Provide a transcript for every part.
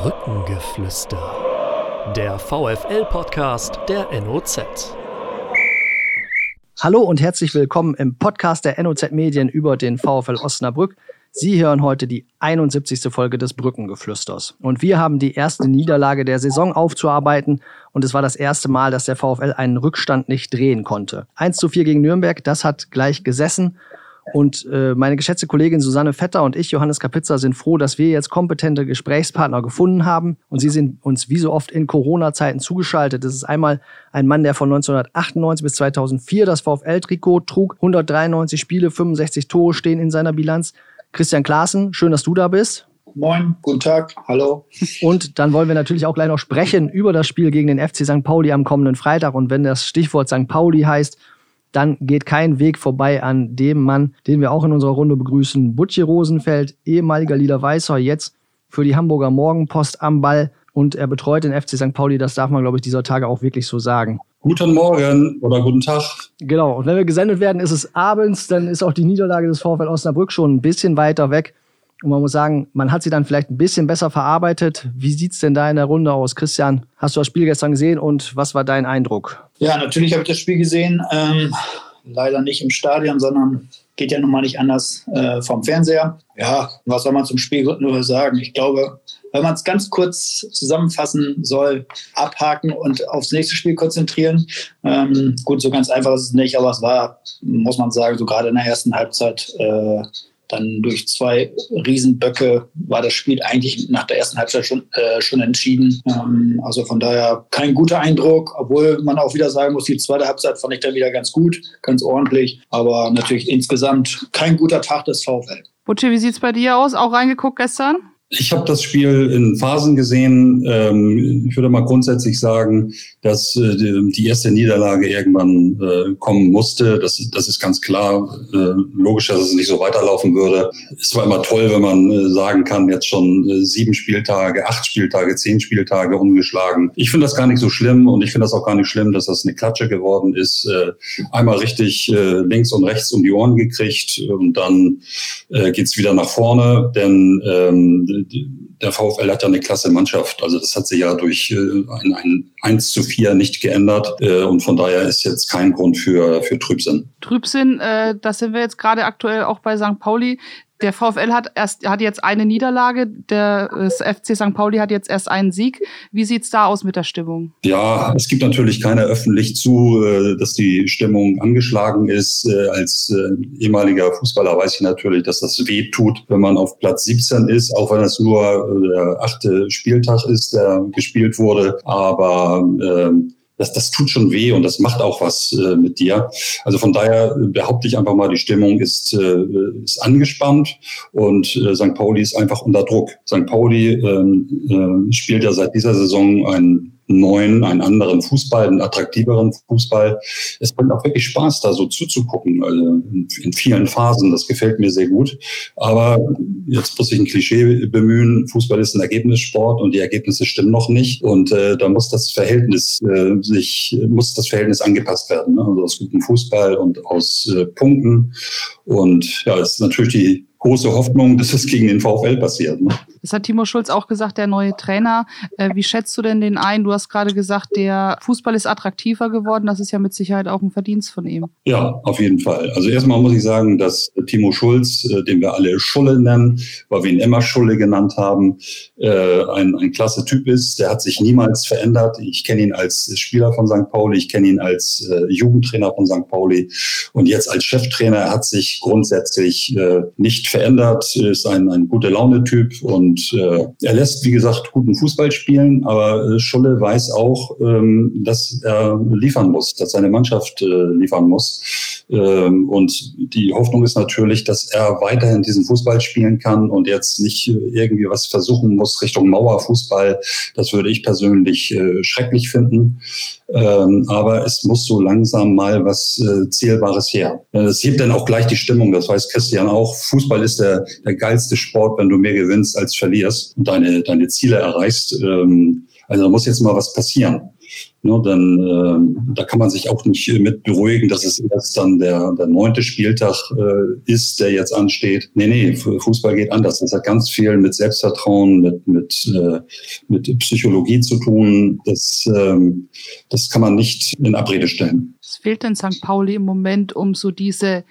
Brückengeflüster. Der VFL-Podcast der NOZ. Hallo und herzlich willkommen im Podcast der NOZ Medien über den VfL Osnabrück. Sie hören heute die 71. Folge des Brückengeflüsters. Und wir haben die erste Niederlage der Saison aufzuarbeiten. Und es war das erste Mal, dass der VfL einen Rückstand nicht drehen konnte. 1 zu 4 gegen Nürnberg, das hat gleich gesessen. Und äh, meine geschätzte Kollegin Susanne Vetter und ich, Johannes Kapitzer, sind froh, dass wir jetzt kompetente Gesprächspartner gefunden haben. Und sie sind uns wie so oft in Corona-Zeiten zugeschaltet. Das ist einmal ein Mann, der von 1998 bis 2004 das VfL-Trikot trug. 193 Spiele, 65 Tore stehen in seiner Bilanz. Christian Klaassen, schön, dass du da bist. Moin, guten Tag, hallo. Und dann wollen wir natürlich auch gleich noch sprechen über das Spiel gegen den FC St. Pauli am kommenden Freitag. Und wenn das Stichwort St. Pauli heißt, dann geht kein Weg vorbei an dem Mann, den wir auch in unserer Runde begrüßen. Butchi Rosenfeld, ehemaliger Lieder Weißer, jetzt für die Hamburger Morgenpost am Ball und er betreut den FC St. Pauli. Das darf man, glaube ich, dieser Tage auch wirklich so sagen. Guten Morgen oder guten Tag. Genau, und wenn wir gesendet werden, ist es abends, dann ist auch die Niederlage des VfL Osnabrück schon ein bisschen weiter weg. Und man muss sagen, man hat sie dann vielleicht ein bisschen besser verarbeitet. Wie sieht es denn da in der Runde aus? Christian, hast du das Spiel gestern gesehen und was war dein Eindruck? Ja, natürlich habe ich das Spiel gesehen. Ähm, leider nicht im Stadion, sondern geht ja nun mal nicht anders äh, vom Fernseher. Ja, was soll man zum Spiel nur sagen? Ich glaube, wenn man es ganz kurz zusammenfassen soll, abhaken und aufs nächste Spiel konzentrieren. Ähm, gut, so ganz einfach ist es nicht, aber es war, muss man sagen, so gerade in der ersten Halbzeit äh, dann durch zwei Riesenböcke war das Spiel eigentlich nach der ersten Halbzeit schon, äh, schon entschieden. Ähm, also von daher kein guter Eindruck, obwohl man auch wieder sagen muss, die zweite Halbzeit fand ich dann wieder ganz gut, ganz ordentlich. Aber natürlich insgesamt kein guter Tag des VfL. Butche, wie sieht es bei dir aus? Auch reingeguckt gestern? Ich habe das Spiel in Phasen gesehen. Ähm, ich würde mal grundsätzlich sagen, dass äh, die erste Niederlage irgendwann äh, kommen musste. Das, das ist ganz klar. Äh, logisch, dass es nicht so weiterlaufen würde. Es war immer toll, wenn man sagen kann, jetzt schon sieben Spieltage, acht Spieltage, zehn Spieltage ungeschlagen. Ich finde das gar nicht so schlimm und ich finde das auch gar nicht schlimm, dass das eine Klatsche geworden ist. Einmal richtig links und rechts um die Ohren gekriegt und dann geht's wieder nach vorne, denn ähm, der VfL hat ja eine klasse Mannschaft. Also das hat sich ja durch äh, ein, ein 1 zu 4 nicht geändert. Äh, und von daher ist jetzt kein Grund für, für Trübsinn. Trübsinn, äh, das sind wir jetzt gerade aktuell auch bei St. Pauli. Der VfL hat erst hat jetzt eine Niederlage, der FC St. Pauli hat jetzt erst einen Sieg. Wie sieht's da aus mit der Stimmung? Ja, es gibt natürlich keiner öffentlich zu, äh, dass die Stimmung angeschlagen ist. Äh, als äh, ehemaliger Fußballer weiß ich natürlich, dass das weh tut, wenn man auf Platz 17 ist, auch wenn es nur der achte Spieltag ist, der gespielt wurde. Aber ähm, das, das tut schon weh und das macht auch was äh, mit dir. Also von daher behaupte ich einfach mal, die Stimmung ist, äh, ist angespannt und äh, St. Pauli ist einfach unter Druck. St. Pauli ähm, äh, spielt ja seit dieser Saison ein neuen, einen anderen Fußball, einen attraktiveren Fußball. Es bringt auch wirklich Spaß, da so zuzugucken, also in vielen Phasen. Das gefällt mir sehr gut. Aber jetzt muss ich ein Klischee bemühen. Fußball ist ein Ergebnissport und die Ergebnisse stimmen noch nicht. Und äh, da muss das Verhältnis äh, sich, muss das Verhältnis angepasst werden. Ne? Also aus gutem Fußball und aus äh, Punkten. Und ja, es ist natürlich die große Hoffnung, dass es gegen den VfL passiert. Ne? Das hat Timo Schulz auch gesagt, der neue Trainer. Äh, wie schätzt du denn den ein? Du hast gerade gesagt, der Fußball ist attraktiver geworden. Das ist ja mit Sicherheit auch ein Verdienst von ihm. Ja, auf jeden Fall. Also erstmal muss ich sagen, dass Timo Schulz, äh, den wir alle Schulle nennen, weil wir ihn immer Schulle genannt haben, äh, ein, ein klasse Typ ist. Der hat sich niemals verändert. Ich kenne ihn als Spieler von St. Pauli, ich kenne ihn als Jugendtrainer von St. Pauli und jetzt als Cheftrainer. Er hat sich grundsätzlich nicht verändert, ist ein, ein guter Laune-Typ und äh, er lässt, wie gesagt, guten Fußball spielen, aber äh, Schulle weiß auch, ähm, dass er liefern muss, dass seine Mannschaft äh, liefern muss. Ähm, und die Hoffnung ist natürlich, dass er weiterhin diesen Fußball spielen kann und jetzt nicht irgendwie was versuchen muss Richtung Mauerfußball. Das würde ich persönlich äh, schrecklich finden. Ähm, aber es muss so langsam mal was äh, Zählbares her. Es hebt dann auch gleich die Stimmung, das weiß Christian auch. Fußball ist der, der geilste Sport, wenn du mehr gewinnst als verlierst und deine, deine Ziele erreichst. Ähm, also da muss jetzt mal was passieren. Ne, dann äh, da kann man sich auch nicht mit beruhigen, dass es erst dann der, der neunte Spieltag äh, ist, der jetzt ansteht. Nee, nee, Fußball geht anders. Das hat ganz viel mit Selbstvertrauen, mit, mit, äh, mit Psychologie zu tun. Das, ähm, das kann man nicht in Abrede stellen. Es fehlt in St. Pauli im Moment um so diese,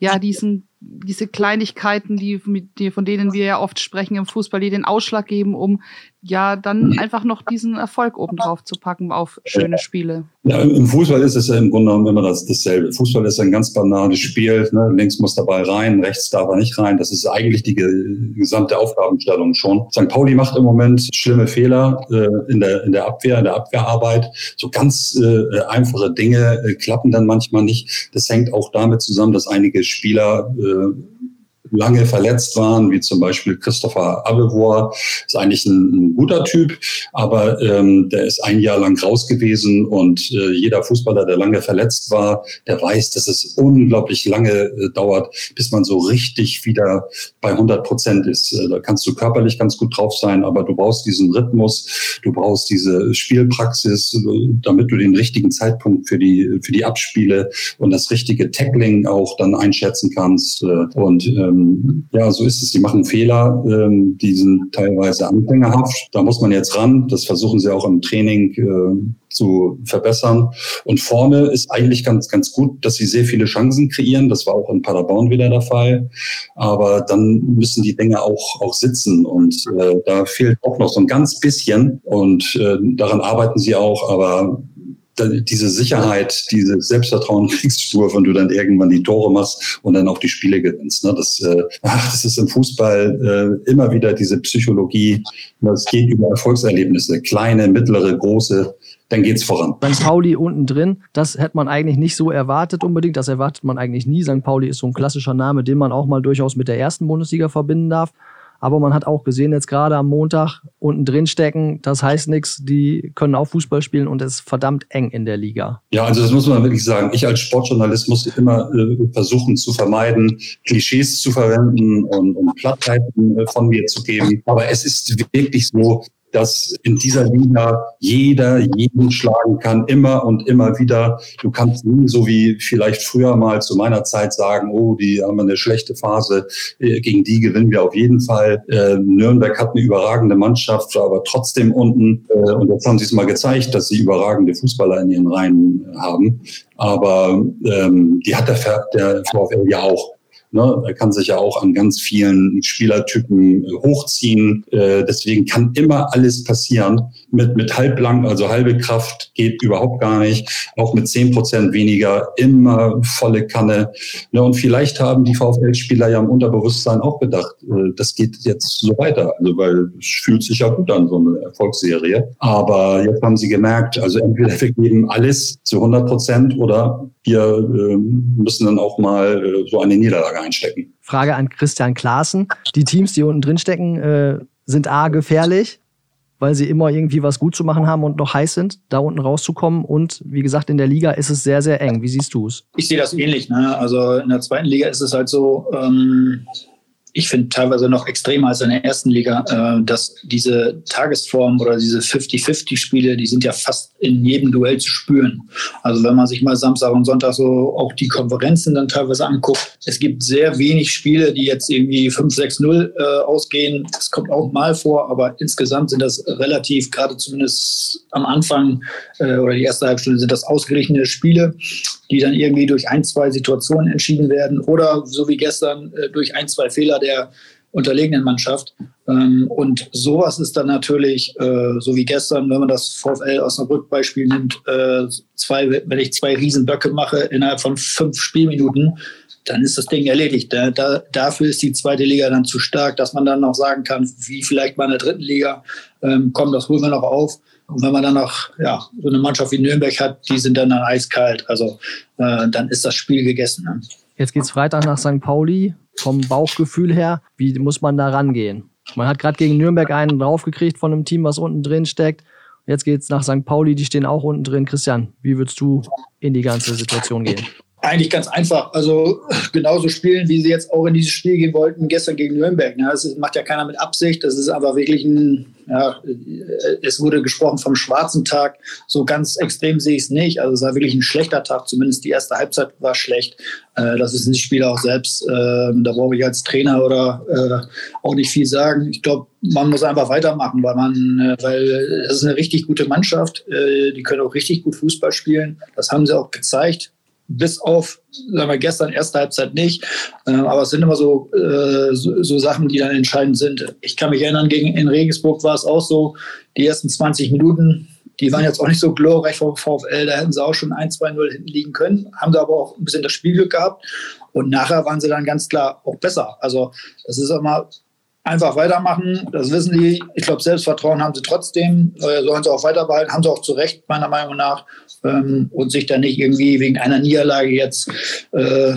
ja, diesen diese Kleinigkeiten, die, die, von denen wir ja oft sprechen im Fußball, die den Ausschlag geben, um ja dann einfach noch diesen Erfolg obendrauf zu packen auf schöne Spiele. Ja, im Fußball ist es ja im Grunde genommen immer das, dasselbe. Fußball ist ein ganz banales Spiel. Ne? Links muss dabei rein, rechts darf er nicht rein. Das ist eigentlich die gesamte Aufgabenstellung schon. St. Pauli macht im Moment schlimme Fehler äh, in, der, in der Abwehr, in der Abwehrarbeit. So ganz äh, einfache Dinge äh, klappen dann manchmal nicht. Das hängt auch damit zusammen, dass einige Spieler äh, lange verletzt waren, wie zum Beispiel Christopher Abelvohr, ist eigentlich ein, ein guter Typ, aber ähm, der ist ein Jahr lang raus gewesen und äh, jeder Fußballer, der lange verletzt war, der weiß, dass es unglaublich lange äh, dauert, bis man so richtig wieder bei 100 Prozent ist. Äh, da kannst du körperlich ganz gut drauf sein, aber du brauchst diesen Rhythmus, du brauchst diese Spielpraxis, äh, damit du den richtigen Zeitpunkt für die, für die Abspiele und das richtige Tackling auch dann einschätzen kannst. Äh, und ähm, ähm, ja, so ist es. Die machen Fehler, ähm, die sind teilweise anfängerhaft. Da muss man jetzt ran. Das versuchen sie auch im Training äh, zu verbessern. Und vorne ist eigentlich ganz, ganz gut, dass sie sehr viele Chancen kreieren. Das war auch in Paderborn wieder der Fall. Aber dann müssen die Dinge auch, auch sitzen. Und äh, da fehlt auch noch so ein ganz bisschen. Und äh, daran arbeiten sie auch. Aber diese Sicherheit, diese Selbstvertrauen kriegst du wenn du dann irgendwann die Tore machst und dann auch die Spiele gewinnst. Ne? Das, äh, ach, das ist im Fußball äh, immer wieder diese Psychologie. Das geht über Erfolgserlebnisse, kleine, mittlere, große. Dann geht's voran. St. Pauli unten drin, das hätte man eigentlich nicht so erwartet unbedingt. Das erwartet man eigentlich nie. St. Pauli ist so ein klassischer Name, den man auch mal durchaus mit der ersten Bundesliga verbinden darf. Aber man hat auch gesehen, jetzt gerade am Montag unten drin stecken, das heißt nichts, die können auch Fußball spielen und es ist verdammt eng in der Liga. Ja, also das muss man wirklich sagen. Ich als Sportjournalist muss immer äh, versuchen zu vermeiden, Klischees zu verwenden und, und Plattheiten äh, von mir zu geben. Aber es ist wirklich so, dass in dieser Liga jeder jeden schlagen kann, immer und immer wieder. Du kannst nie so wie vielleicht früher mal zu meiner Zeit sagen, oh, die haben eine schlechte Phase, äh, gegen die gewinnen wir auf jeden Fall. Äh, Nürnberg hat eine überragende Mannschaft, aber trotzdem unten. Äh, und jetzt haben sie es mal gezeigt, dass sie überragende Fußballer in ihren Reihen haben. Aber ähm, die hat der, der VfL ja auch. Ne? Er kann sich ja auch an ganz vielen Spielertypen äh, hochziehen. Äh, deswegen kann immer alles passieren. Mit, mit halblang, also halbe Kraft geht überhaupt gar nicht. Auch mit zehn Prozent weniger, immer volle Kanne. Ne? Und vielleicht haben die VfL-Spieler ja im Unterbewusstsein auch gedacht, äh, das geht jetzt so weiter. Also weil es fühlt sich ja gut an, so eine Erfolgsserie. Aber jetzt haben sie gemerkt, also entweder wir geben alles zu 100 Prozent oder wir äh, müssen dann auch mal äh, so eine Niederlage einstecken. Frage an Christian Klaassen. Die Teams, die unten drin stecken, äh, sind A gefährlich, weil sie immer irgendwie was gut zu machen haben und noch heiß sind, da unten rauszukommen. Und wie gesagt, in der Liga ist es sehr, sehr eng. Wie siehst du es? Ich sehe das ähnlich. Ne? Also in der zweiten Liga ist es halt so, ähm, ich finde teilweise noch extremer als in der ersten Liga, äh, dass diese Tagesform oder diese 50-50-Spiele, die sind ja fast in jedem Duell zu spüren. Also wenn man sich mal Samstag und Sonntag so auch die Konferenzen dann teilweise anguckt, es gibt sehr wenig Spiele, die jetzt irgendwie 5-6-0 äh, ausgehen. Das kommt auch mal vor, aber insgesamt sind das relativ, gerade zumindest am Anfang äh, oder die erste Halbstunde sind das ausgerechnete Spiele die dann irgendwie durch ein, zwei Situationen entschieden werden oder so wie gestern äh, durch ein, zwei Fehler der unterlegenen Mannschaft. Ähm, und sowas ist dann natürlich, äh, so wie gestern, wenn man das VfL aus einer Rückbeispiel nimmt, äh, zwei, wenn ich zwei Riesenböcke mache innerhalb von fünf Spielminuten, dann ist das Ding erledigt. Da, da, dafür ist die zweite Liga dann zu stark, dass man dann noch sagen kann, wie vielleicht bei einer dritten Liga, ähm, komm, das holen wir noch auf. Und wenn man dann noch ja, so eine Mannschaft wie Nürnberg hat, die sind dann, dann eiskalt. Also äh, dann ist das Spiel gegessen. Ne? Jetzt es Freitag nach St. Pauli. Vom Bauchgefühl her, wie muss man da rangehen? Man hat gerade gegen Nürnberg einen draufgekriegt von einem Team, was unten drin steckt. Jetzt geht es nach St. Pauli, die stehen auch unten drin. Christian, wie würdest du in die ganze Situation gehen? Eigentlich ganz einfach. Also genauso spielen, wie sie jetzt auch in dieses Spiel gehen wollten, gestern gegen Nürnberg. Ne? Das macht ja keiner mit Absicht. Das ist einfach wirklich ein, ja, es wurde gesprochen vom schwarzen Tag. So ganz extrem sehe ich es nicht. Also es war wirklich ein schlechter Tag. Zumindest die erste Halbzeit war schlecht. Äh, das ist ein Spieler auch selbst. Äh, da brauche ich als Trainer oder äh, auch nicht viel sagen. Ich glaube, man muss einfach weitermachen, weil man, äh, weil es ist eine richtig gute Mannschaft. Äh, die können auch richtig gut Fußball spielen. Das haben sie auch gezeigt bis auf, sagen wir, gestern, erste Halbzeit nicht. Ähm, aber es sind immer so, äh, so, so, Sachen, die dann entscheidend sind. Ich kann mich erinnern, gegen, in Regensburg war es auch so, die ersten 20 Minuten, die waren jetzt auch nicht so glorreich vom VfL, da hätten sie auch schon 1-2-0 hinten liegen können, haben sie aber auch ein bisschen das Spielglück gehabt. Und nachher waren sie dann ganz klar auch besser. Also das ist immer einfach weitermachen. Das wissen die. Ich glaube, Selbstvertrauen haben sie trotzdem. Äh, sollen sie auch weiter behalten. Haben sie auch zu Recht, meiner Meinung nach. Ähm, und sich dann nicht irgendwie wegen einer Niederlage jetzt äh,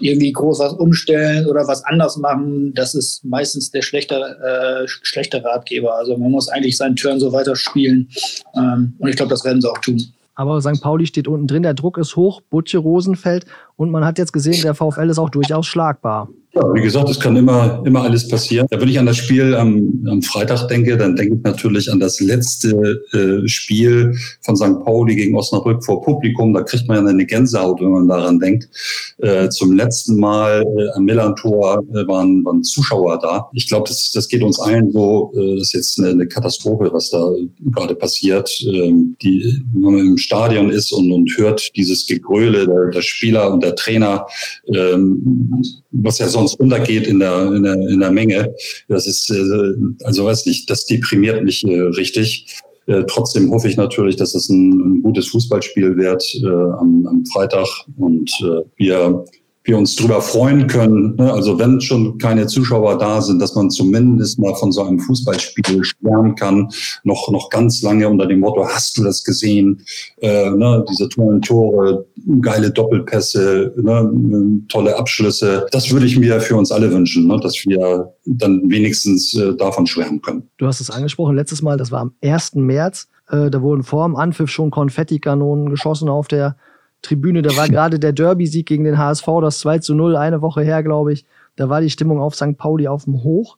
irgendwie groß was umstellen oder was anders machen. Das ist meistens der schlechte, äh, schlechte Ratgeber. Also man muss eigentlich seinen Turn so weiterspielen. Ähm, und ich glaube, das werden sie auch tun. Aber St. Pauli steht unten drin, der Druck ist hoch, Butche Rosenfeld und man hat jetzt gesehen, der VfL ist auch durchaus schlagbar. Ja, wie gesagt, es kann immer, immer alles passieren. Wenn ich an das Spiel am, am Freitag denke, dann denke ich natürlich an das letzte äh, Spiel von St. Pauli gegen Osnabrück vor Publikum. Da kriegt man ja eine Gänsehaut, wenn man daran denkt. Äh, zum letzten Mal äh, am Millantor äh, waren, waren Zuschauer da. Ich glaube, das, das geht uns allen so. Äh, das ist jetzt eine, eine Katastrophe, was da gerade passiert. Ähm, die, wenn man im Stadion ist und, und hört dieses Gegröle der, der Spieler und der Trainer, ähm, was ja sonst untergeht in der, in der, in der Menge. Das ist, äh, also weiß nicht, das deprimiert mich äh, richtig. Äh, trotzdem hoffe ich natürlich, dass es ein, ein gutes Fußballspiel wird äh, am, am Freitag und äh, wir wir uns drüber freuen können. Ne? Also wenn schon keine Zuschauer da sind, dass man zumindest mal von so einem Fußballspiel schwärmen kann, noch, noch ganz lange unter dem Motto, hast du das gesehen? Äh, ne? Diese tollen Tore, geile Doppelpässe, ne? tolle Abschlüsse. Das würde ich mir für uns alle wünschen, ne? dass wir dann wenigstens äh, davon schwärmen können. Du hast es angesprochen, letztes Mal, das war am 1. März. Äh, da wurden vor dem Anpfiff schon Konfettikanonen geschossen auf der Tribüne. Da war gerade der Derby-Sieg gegen den HSV, das 2 zu 0, eine Woche her, glaube ich. Da war die Stimmung auf St. Pauli auf dem Hoch.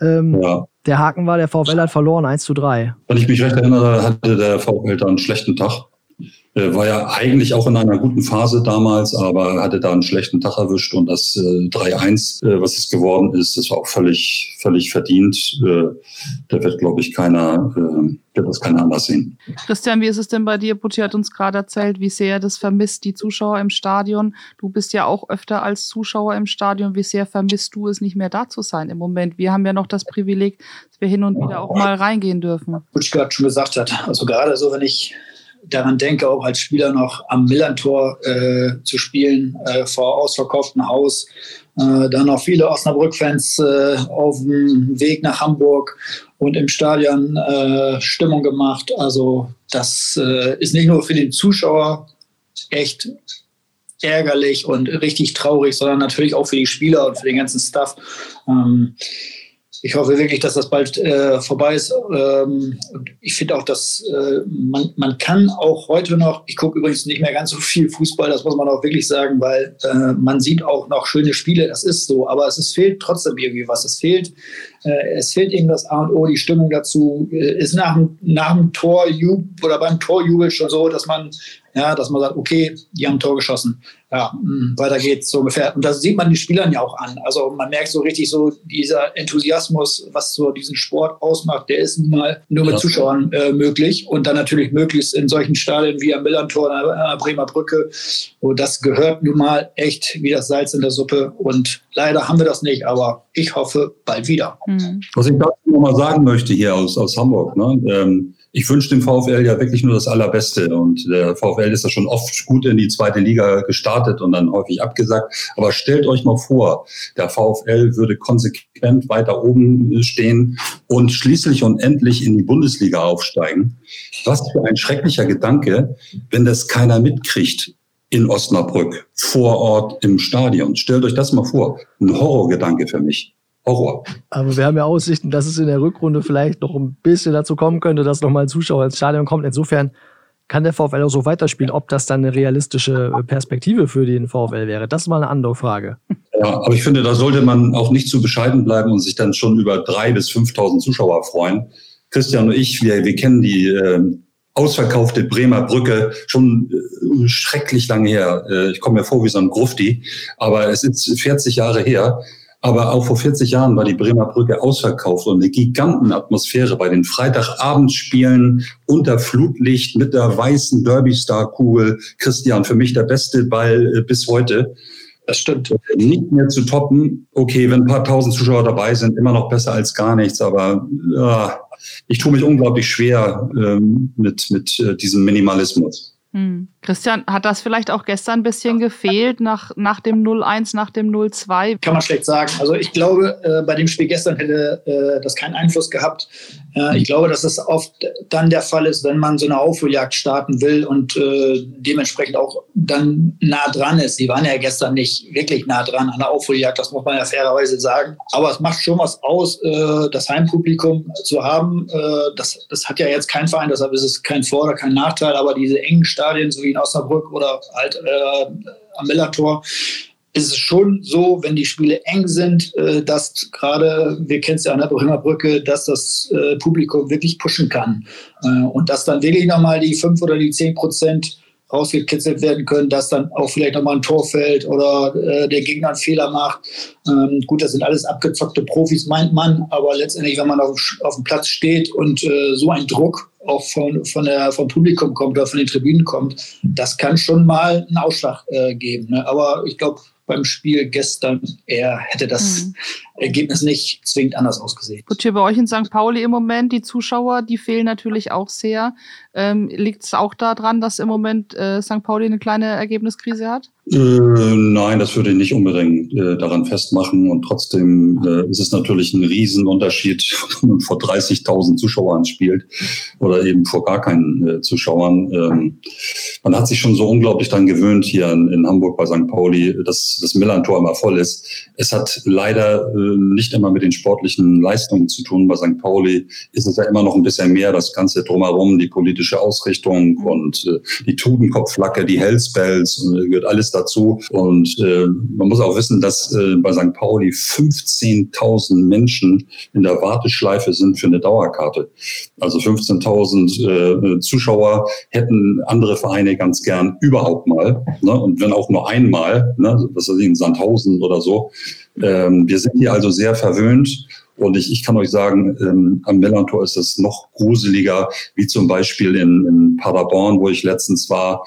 Ähm, ja. Der Haken war, der VfL hat verloren, 1 zu 3. Wenn ich mich recht erinnere, hatte der VfL da einen schlechten Tag. Äh, war ja eigentlich auch in einer guten Phase damals, aber hatte da einen schlechten Tag erwischt und das äh, 3-1, äh, was es geworden ist, das war auch völlig, völlig verdient. Äh, da wird, glaube ich, keiner, äh, wird das keiner anders sehen. Christian, wie ist es denn bei dir? Putti hat uns gerade erzählt, wie sehr das vermisst, die Zuschauer im Stadion. Du bist ja auch öfter als Zuschauer im Stadion. Wie sehr vermisst du es, nicht mehr da zu sein im Moment? Wir haben ja noch das Privileg, dass wir hin und wieder auch mal reingehen dürfen. Putti gerade schon gesagt hat, also gerade so, wenn ich daran denke, auch als Spieler noch am Millantor äh, zu spielen, äh, vor ausverkauftem Haus. Äh, dann noch viele Osnabrück-Fans äh, auf dem Weg nach Hamburg und im Stadion äh, Stimmung gemacht. Also das äh, ist nicht nur für den Zuschauer echt ärgerlich und richtig traurig, sondern natürlich auch für die Spieler und für den ganzen Staff. Ähm, ich hoffe wirklich, dass das bald äh, vorbei ist. Ähm, ich finde auch, dass äh, man, man kann auch heute noch, ich gucke übrigens nicht mehr ganz so viel Fußball, das muss man auch wirklich sagen, weil äh, man sieht auch noch schöne Spiele, das ist so, aber es ist, fehlt trotzdem irgendwie was. Es fehlt, es fehlt eben das A und O, die Stimmung dazu. Äh, ist nach dem, nach dem Torjubel oder beim Torjubel schon so, dass man ja, dass man sagt, okay, die haben ein Tor geschossen. Ja, mh, hm, weiter geht's so ungefähr. Und das sieht man den Spielern ja auch an. Also man merkt so richtig so dieser Enthusiasmus, was so diesen Sport ausmacht, der ist nun mal nur mit Zuschauern äh, möglich und dann natürlich möglichst in solchen Stadien wie am Millantor, an der Bremer Brücke. Und das gehört nun mal echt wie das Salz in der Suppe. Und leider haben wir das nicht, aber ich hoffe bald wieder. Mhm. Was ich dazu nochmal sagen möchte hier aus, aus Hamburg, ne? Ähm, ich wünsche dem VfL ja wirklich nur das Allerbeste. Und der VfL ist ja schon oft gut in die zweite Liga gestartet und dann häufig abgesagt. Aber stellt euch mal vor, der VfL würde konsequent weiter oben stehen und schließlich und endlich in die Bundesliga aufsteigen. Was für ein schrecklicher Gedanke, wenn das keiner mitkriegt in Osnabrück, vor Ort im Stadion. Stellt euch das mal vor. Ein Horrorgedanke für mich. Horror. Aber wir haben ja Aussichten, dass es in der Rückrunde vielleicht noch ein bisschen dazu kommen könnte, dass nochmal ein Zuschauer ins Stadion kommt. Insofern kann der VfL auch so weiterspielen, ob das dann eine realistische Perspektive für den VfL wäre. Das ist mal eine andere Frage. Ja, aber ich finde, da sollte man auch nicht zu bescheiden bleiben und sich dann schon über drei bis 5.000 Zuschauer freuen. Christian und ich, wir, wir kennen die äh, ausverkaufte Bremer Brücke schon äh, schrecklich lange her. Äh, ich komme mir vor wie so ein Grufti, aber es ist 40 Jahre her. Aber auch vor 40 Jahren war die Bremer Brücke ausverkauft und eine Gigantenatmosphäre bei den Freitagabendspielen unter Flutlicht mit der weißen Derby-Star-Kugel. Christian, für mich der beste Ball äh, bis heute. Das stimmt. Nicht mehr zu toppen. Okay, wenn ein paar tausend Zuschauer dabei sind, immer noch besser als gar nichts. Aber äh, ich tue mich unglaublich schwer ähm, mit, mit äh, diesem Minimalismus. Hm. Christian, hat das vielleicht auch gestern ein bisschen gefehlt nach, nach dem 0-1, nach dem 0-2? Kann man schlecht sagen. Also ich glaube, äh, bei dem Spiel gestern hätte äh, das keinen Einfluss gehabt. Äh, ich glaube, dass das oft dann der Fall ist, wenn man so eine Aufholjagd starten will und äh, dementsprechend auch dann nah dran ist. Die waren ja gestern nicht wirklich nah dran an der Aufholjagd, das muss man ja fairerweise sagen. Aber es macht schon was aus, äh, das Heimpublikum zu haben. Äh, das, das hat ja jetzt kein Verein, deshalb ist es kein Vor- oder kein Nachteil, aber diese engen Stadien Stadien, so wie in Osnabrück oder halt äh, am Millertor, ist es schon so, wenn die Spiele eng sind, äh, dass gerade, wir kennen es ja an der Bremer Brücke, dass das äh, Publikum wirklich pushen kann. Äh, und dass dann wirklich nochmal die fünf oder die zehn Prozent rausgekitzelt werden können, dass dann auch vielleicht nochmal ein Tor fällt oder äh, der Gegner einen Fehler macht. Ähm, gut, das sind alles abgezockte Profis, meint man, aber letztendlich, wenn man auf, auf dem Platz steht und äh, so ein Druck auch von, von der, vom Publikum kommt oder von den Tribünen kommt, das kann schon mal einen Ausschlag äh, geben. Ne? Aber ich glaube, beim Spiel gestern eher hätte das mhm. Ergebnis nicht zwingend anders ausgesehen. Gut, hier bei euch in St. Pauli im Moment, die Zuschauer, die fehlen natürlich auch sehr. Ähm, Liegt es auch daran, dass im Moment äh, St. Pauli eine kleine Ergebniskrise hat? Äh, nein, das würde ich nicht unbedingt äh, daran festmachen. Und trotzdem äh, ist es natürlich ein Riesenunterschied, wenn man vor 30.000 Zuschauern spielt oder eben vor gar keinen äh, Zuschauern. Ähm, man hat sich schon so unglaublich daran gewöhnt hier in, in Hamburg bei St. Pauli, dass das Millantor immer voll ist. Es hat leider äh, nicht immer mit den sportlichen Leistungen zu tun. Bei St. Pauli ist es ja immer noch ein bisschen mehr, das Ganze drumherum, die politische Ausrichtung und äh, die Tudenkopfflagge, die Hellspells, äh, gehört alles dazu. Und äh, man muss auch wissen, dass äh, bei St. Pauli 15.000 Menschen in der Warteschleife sind für eine Dauerkarte. Also 15.000 äh, Zuschauer hätten andere Vereine ganz gern überhaupt mal. Ne? Und wenn auch nur einmal, ne? was weiß ich, in Sandhausen oder so. Ähm, wir sind hier also sehr verwöhnt. Und ich, ich kann euch sagen, ähm, am Millantor ist es noch gruseliger, wie zum Beispiel in, in Paderborn, wo ich letztens war.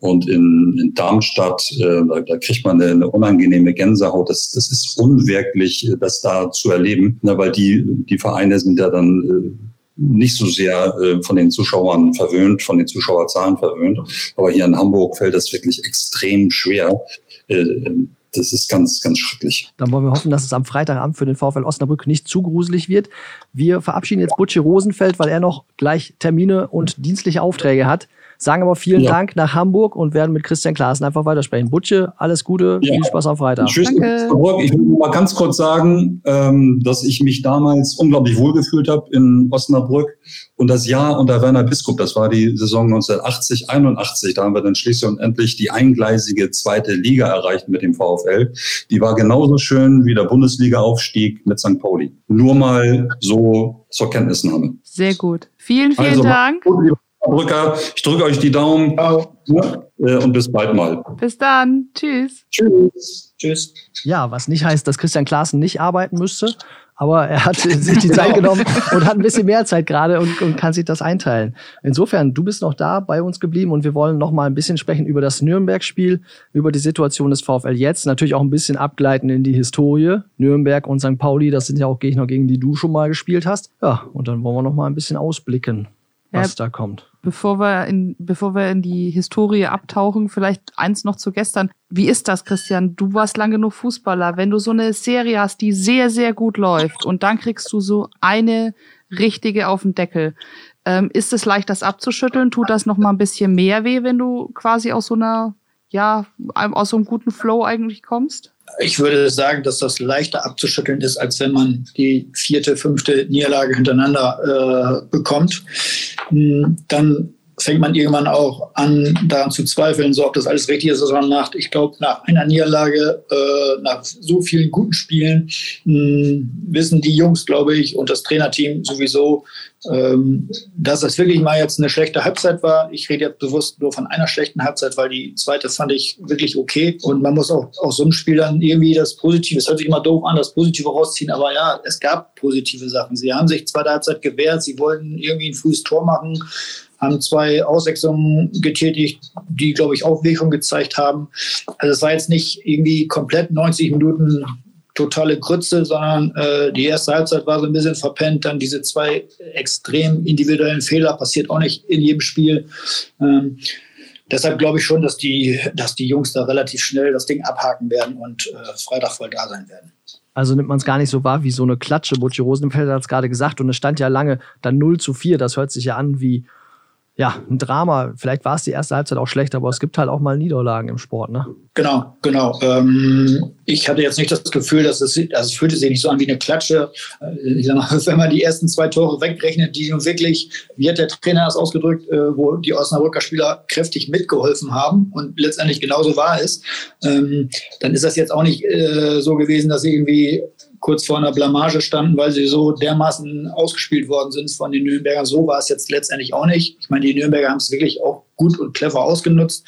Und in, in Darmstadt, äh, da, da kriegt man eine, unangenehme Gänsehaut. Das, das ist unwirklich, das da zu erleben, ne, weil die, die Vereine sind ja dann äh, nicht so sehr äh, von den Zuschauern verwöhnt, von den Zuschauerzahlen verwöhnt. Aber hier in Hamburg fällt das wirklich extrem schwer. Äh, das ist ganz, ganz schrecklich. Dann wollen wir hoffen, dass es am Freitagabend für den VfL Osnabrück nicht zu gruselig wird. Wir verabschieden jetzt Butche Rosenfeld, weil er noch gleich Termine und dienstliche Aufträge hat. Sagen aber vielen ja. Dank nach Hamburg und werden mit Christian Klaassen einfach weitersprechen. Butche, alles Gute, ja. viel Spaß am Freitag. Tschüss. Danke. Ich will mal ganz kurz sagen, ähm, dass ich mich damals unglaublich wohlgefühlt habe in Osnabrück. Und das Jahr unter Werner Biskup, das war die Saison 1980, 81, da haben wir dann schließlich und endlich die eingleisige zweite Liga erreicht mit dem VfL. Die war genauso schön wie der Bundesliga-Aufstieg mit St. Pauli. Nur mal so zur Kenntnisnahme. Sehr gut. Vielen, vielen also, Dank. Gut, Brücker. Ich drücke euch die Daumen äh, und bis bald mal. Bis dann. Tschüss. Tschüss. Tschüss. Ja, was nicht heißt, dass Christian Klaassen nicht arbeiten müsste, aber er hat sich die Zeit genau. genommen und hat ein bisschen mehr Zeit gerade und, und, kann sich das einteilen. Insofern, du bist noch da bei uns geblieben und wir wollen noch mal ein bisschen sprechen über das Nürnberg-Spiel, über die Situation des VfL jetzt, natürlich auch ein bisschen abgleiten in die Historie. Nürnberg und St. Pauli, das sind ja auch Gegner, gegen die du schon mal gespielt hast. Ja, und dann wollen wir noch mal ein bisschen ausblicken was ja, da kommt. Bevor wir, in, bevor wir in die Historie abtauchen, vielleicht eins noch zu gestern. Wie ist das, Christian? Du warst lange genug Fußballer. Wenn du so eine Serie hast, die sehr, sehr gut läuft und dann kriegst du so eine richtige auf den Deckel. Ähm, ist es leicht, das abzuschütteln? Tut das noch mal ein bisschen mehr weh, wenn du quasi aus so einer, ja, aus so einem guten Flow eigentlich kommst? Ich würde sagen, dass das leichter abzuschütteln ist, als wenn man die vierte, fünfte Niederlage hintereinander äh, bekommt. Hm, dann fängt man irgendwann auch an, daran zu zweifeln, so ob das alles richtig ist, was man macht. Ich glaube, nach einer Niederlage, äh, nach so vielen guten Spielen, mh, hm, wissen die Jungs, glaube ich, und das Trainerteam sowieso, ähm, dass es wirklich mal jetzt eine schlechte Halbzeit war. Ich rede jetzt bewusst nur von einer schlechten Halbzeit, weil die zweite fand ich wirklich okay. Und man muss auch aus so einem Spiel dann irgendwie das Positive, es hört sich immer doof an, das Positive rausziehen, aber ja, es gab positive Sachen. Sie haben sich zweite Halbzeit gewehrt, sie wollten irgendwie ein frühes Tor machen, haben zwei Auswechslungen getätigt, die, glaube ich, auch Wirkung gezeigt haben. Also es war jetzt nicht irgendwie komplett 90 Minuten totale Grütze, sondern äh, die erste Halbzeit war so ein bisschen verpennt. Dann diese zwei extrem individuellen Fehler passiert auch nicht in jedem Spiel. Ähm, deshalb glaube ich schon, dass die, dass die Jungs da relativ schnell das Ding abhaken werden und äh, Freitag voll da sein werden. Also nimmt man es gar nicht so wahr wie so eine Klatsche. Butchi Rosenfeld hat es gerade gesagt und es stand ja lange dann 0 zu 4. Das hört sich ja an wie ja, ein Drama. Vielleicht war es die erste Halbzeit auch schlecht, aber es gibt halt auch mal Niederlagen im Sport, ne? Genau, genau. Ähm, ich hatte jetzt nicht das Gefühl, dass es, also es fühlte sich nicht so an wie eine Klatsche. Äh, ich sag mal, wenn man die ersten zwei Tore wegrechnet, die nun wirklich, wie hat der Trainer das ausgedrückt, äh, wo die Osnabrücker Spieler kräftig mitgeholfen haben und letztendlich genauso war es, ähm, dann ist das jetzt auch nicht äh, so gewesen, dass irgendwie kurz vor einer Blamage standen, weil sie so dermaßen ausgespielt worden sind von den Nürnbergern. So war es jetzt letztendlich auch nicht. Ich meine, die Nürnberger haben es wirklich auch gut und clever ausgenutzt,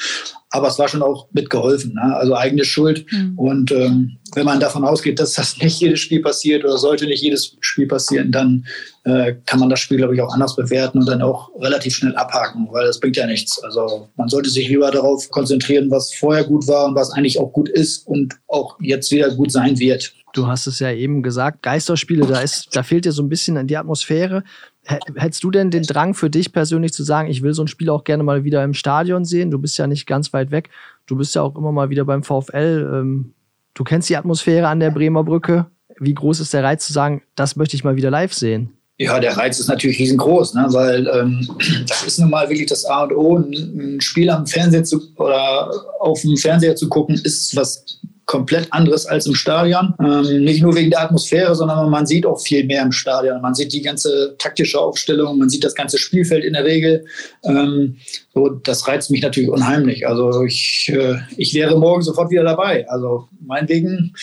aber es war schon auch mitgeholfen. Ne? Also eigene Schuld. Mhm. Und ähm, wenn man davon ausgeht, dass das nicht jedes Spiel passiert oder sollte nicht jedes Spiel passieren, dann äh, kann man das Spiel, glaube ich, auch anders bewerten und dann auch relativ schnell abhaken, weil das bringt ja nichts. Also man sollte sich lieber darauf konzentrieren, was vorher gut war und was eigentlich auch gut ist und auch jetzt wieder gut sein wird. Du hast es ja eben gesagt, Geisterspiele, da, ist, da fehlt dir so ein bisschen die Atmosphäre. Hättest du denn den Drang für dich persönlich zu sagen, ich will so ein Spiel auch gerne mal wieder im Stadion sehen? Du bist ja nicht ganz weit weg. Du bist ja auch immer mal wieder beim VfL. Ähm, du kennst die Atmosphäre an der Bremer Brücke. Wie groß ist der Reiz zu sagen, das möchte ich mal wieder live sehen? Ja, der Reiz ist natürlich riesengroß, ne? weil ähm, das ist nun mal wirklich das A und O. Ein, ein Spiel am Fernseher zu, oder auf dem Fernseher zu gucken, ist was komplett anderes als im Stadion. Ähm, nicht nur wegen der Atmosphäre, sondern man sieht auch viel mehr im Stadion. Man sieht die ganze taktische Aufstellung, man sieht das ganze Spielfeld in der Regel. Ähm, so, das reizt mich natürlich unheimlich. Also ich, äh, ich wäre morgen sofort wieder dabei. Also meinetwegen,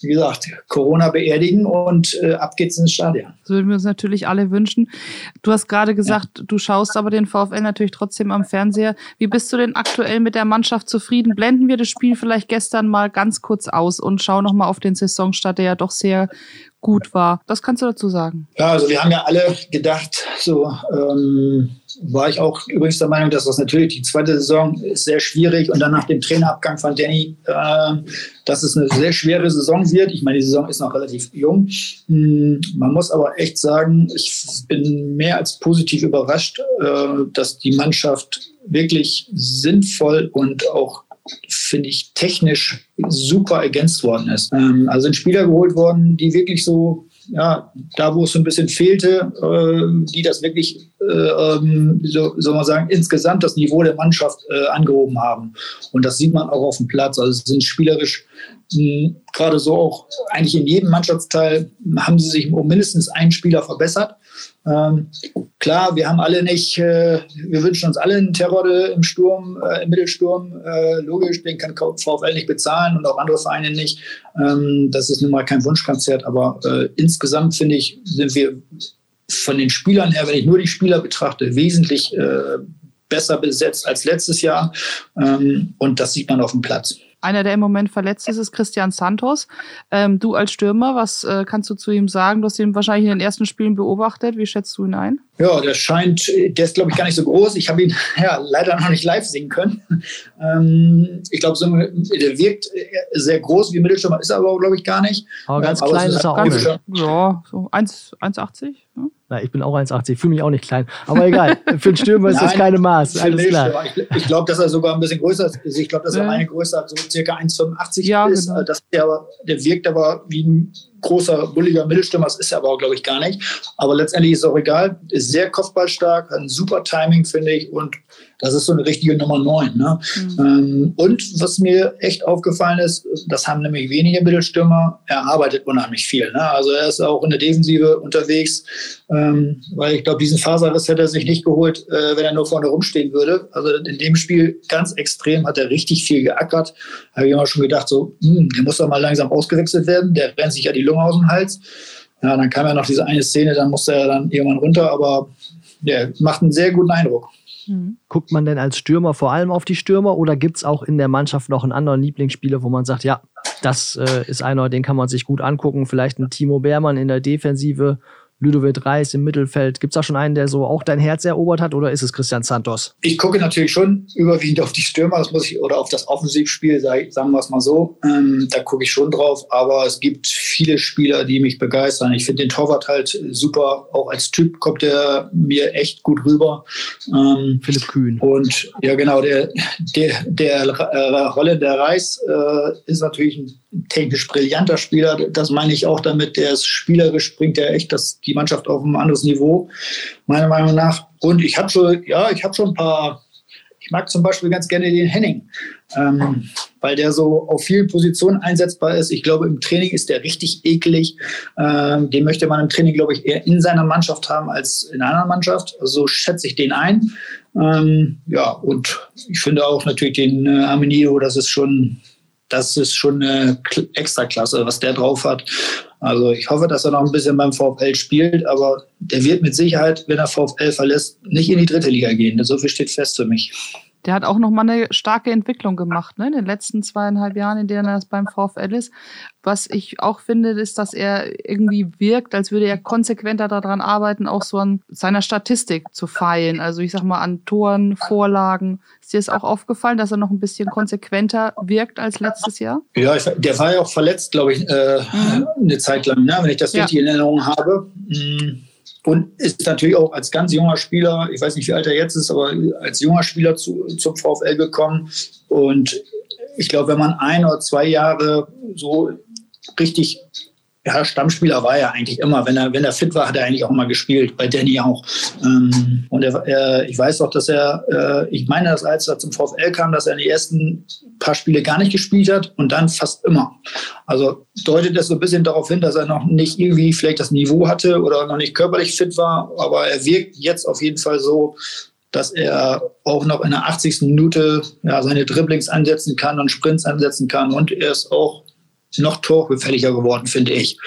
wie gesagt, Corona beerdigen und äh, ab geht's ins Stadion. Das würden wir uns natürlich alle wünschen. Du hast gerade gesagt, ja. du schaust aber den VfL natürlich trotzdem am Fernseher. Wie bist du denn aktuell mit der Mannschaft zufrieden? Blenden wir das Spiel vielleicht gestern mal ganz kurz aus und schauen nochmal auf den Saisonstart, der ja doch sehr gut war. Was kannst du dazu sagen? Ja, also wir haben ja alle gedacht, so ähm, war ich auch übrigens der Meinung, dass das natürlich die zweite Saison ist sehr schwierig und dann nach dem Trainerabgang von Danny, äh, dass es eine sehr schwere Saison wird. Ich meine, die Saison ist noch relativ jung. Hm, man muss aber echt sagen, ich bin mehr als positiv überrascht, äh, dass die Mannschaft wirklich sinnvoll und auch finde ich, technisch super ergänzt worden ist. Ähm, also sind Spieler geholt worden, die wirklich so, ja, da wo es so ein bisschen fehlte, äh, die das wirklich, ähm, so soll man sagen, insgesamt das Niveau der Mannschaft äh, angehoben haben. Und das sieht man auch auf dem Platz. Also sind spielerisch hm, gerade so auch eigentlich in jedem Mannschaftsteil haben sie sich um mindestens einen Spieler verbessert. Ähm, klar, wir haben alle nicht, äh, wir wünschen uns alle einen Terror im Sturm, äh, im Mittelsturm. Äh, logisch, den kann VfL nicht bezahlen und auch andere Vereine nicht. Ähm, das ist nun mal kein Wunschkonzert, aber äh, insgesamt finde ich, sind wir von den Spielern her, wenn ich nur die Spieler betrachte, wesentlich äh, besser besetzt als letztes Jahr. Ähm, und das sieht man auf dem Platz. Einer, der im Moment verletzt ist, ist Christian Santos. Ähm, du als Stürmer, was äh, kannst du zu ihm sagen? Du hast ihn wahrscheinlich in den ersten Spielen beobachtet. Wie schätzt du ihn ein? Ja, der scheint, der ist, glaube ich, gar nicht so groß. Ich habe ihn ja leider noch nicht live sehen können. Ähm, ich glaube, so, der wirkt sehr groß wie Mittelstürmer, ist er aber, glaube ich, gar nicht. Aber ganz aber klein ist, ist er auch. Ja, so 1,80. Ne? Na, ich bin auch 1,80, fühle mich auch nicht klein. Aber egal, für einen Stürmer ist das keine Maß. Alles klar. Ich, ich glaube, dass er sogar ein bisschen größer ist. Ich glaube, dass er eine größer hat, so circa 1,85 ja, ist. Genau. Das, der, der wirkt aber wie ein großer, bulliger Mittelstürmer, das ist er aber auch, glaube ich, gar nicht. Aber letztendlich ist es auch egal, ist sehr kopfballstark, hat ein super Timing, finde ich, und das ist so eine richtige Nummer 9. Ne? Mhm. Ähm, und was mir echt aufgefallen ist, das haben nämlich wenige Mittelstürmer, er arbeitet unheimlich viel. Ne? Also er ist auch in der Defensive unterwegs, ähm, weil ich glaube, diesen Faserriss hätte er sich nicht geholt, äh, wenn er nur vorne rumstehen würde. Also in dem Spiel ganz extrem hat er richtig viel geackert. Habe ich immer schon gedacht, so, hm, der muss doch mal langsam ausgewechselt werden, der rennt sich ja die Lunge aus dem Hals. Ja, dann kam ja noch diese eine Szene, dann musste er dann irgendwann runter, aber der macht einen sehr guten Eindruck. Mhm. Guckt man denn als Stürmer vor allem auf die Stürmer oder gibt es auch in der Mannschaft noch einen anderen Lieblingsspieler, wo man sagt, ja, das äh, ist einer, den kann man sich gut angucken, vielleicht ein Timo Beermann in der Defensive Ludovic Reis im Mittelfeld. Gibt es da schon einen, der so auch dein Herz erobert hat oder ist es Christian Santos? Ich gucke natürlich schon überwiegend auf die Stürmer, das muss ich, oder auf das Offensivspiel, sagen wir es mal so. Ähm, da gucke ich schon drauf, aber es gibt viele Spieler, die mich begeistern. Ich finde den Torwart halt super, auch als Typ kommt er mir echt gut rüber. Ähm, Philipp Kühn. Und ja, genau, der, der, der äh, Rolle der Reis äh, ist natürlich ein technisch brillanter Spieler. Das meine ich auch damit. Der ist spielerisch, bringt er echt das, die Mannschaft auf ein anderes Niveau, meiner Meinung nach. Und ich habe schon, ja, ich habe schon ein paar. Ich mag zum Beispiel ganz gerne den Henning, ähm, weil der so auf vielen Positionen einsetzbar ist. Ich glaube, im Training ist der richtig eklig. Ähm, den möchte man im Training, glaube ich, eher in seiner Mannschaft haben als in einer Mannschaft. Also so schätze ich den ein. Ähm, ja, und ich finde auch natürlich den äh, Arminio, das ist schon das ist schon eine Extraklasse, was der drauf hat. Also ich hoffe, dass er noch ein bisschen beim VfL spielt, aber der wird mit Sicherheit, wenn er VfL verlässt, nicht in die dritte Liga gehen. So viel steht fest für mich der hat auch nochmal eine starke Entwicklung gemacht, ne? in den letzten zweieinhalb Jahren, in denen er beim VfL ist. Was ich auch finde, ist, dass er irgendwie wirkt, als würde er konsequenter daran arbeiten, auch so an seiner Statistik zu feilen. Also ich sag mal an Toren, Vorlagen. Ist dir das auch aufgefallen, dass er noch ein bisschen konsequenter wirkt als letztes Jahr? Ja, der war ja auch verletzt, glaube ich, äh, mhm. eine Zeit lang, ne? wenn ich das richtig ja. in Erinnerung habe. Mhm und ist natürlich auch als ganz junger Spieler, ich weiß nicht, wie alt er jetzt ist, aber als junger Spieler zu, zum VfL gekommen. Und ich glaube, wenn man ein oder zwei Jahre so richtig ja, Stammspieler war er eigentlich immer. Wenn er, wenn er fit war, hat er eigentlich auch mal gespielt, bei Danny auch. Ähm, und er, er, ich weiß auch, dass er, äh, ich meine, dass als er zum VfL kam, dass er die ersten paar Spiele gar nicht gespielt hat und dann fast immer. Also deutet das so ein bisschen darauf hin, dass er noch nicht irgendwie vielleicht das Niveau hatte oder noch nicht körperlich fit war, aber er wirkt jetzt auf jeden Fall so, dass er auch noch in der 80. Minute ja, seine Dribblings ansetzen kann und Sprints ansetzen kann und er ist auch noch torgefälliger geworden, finde ich.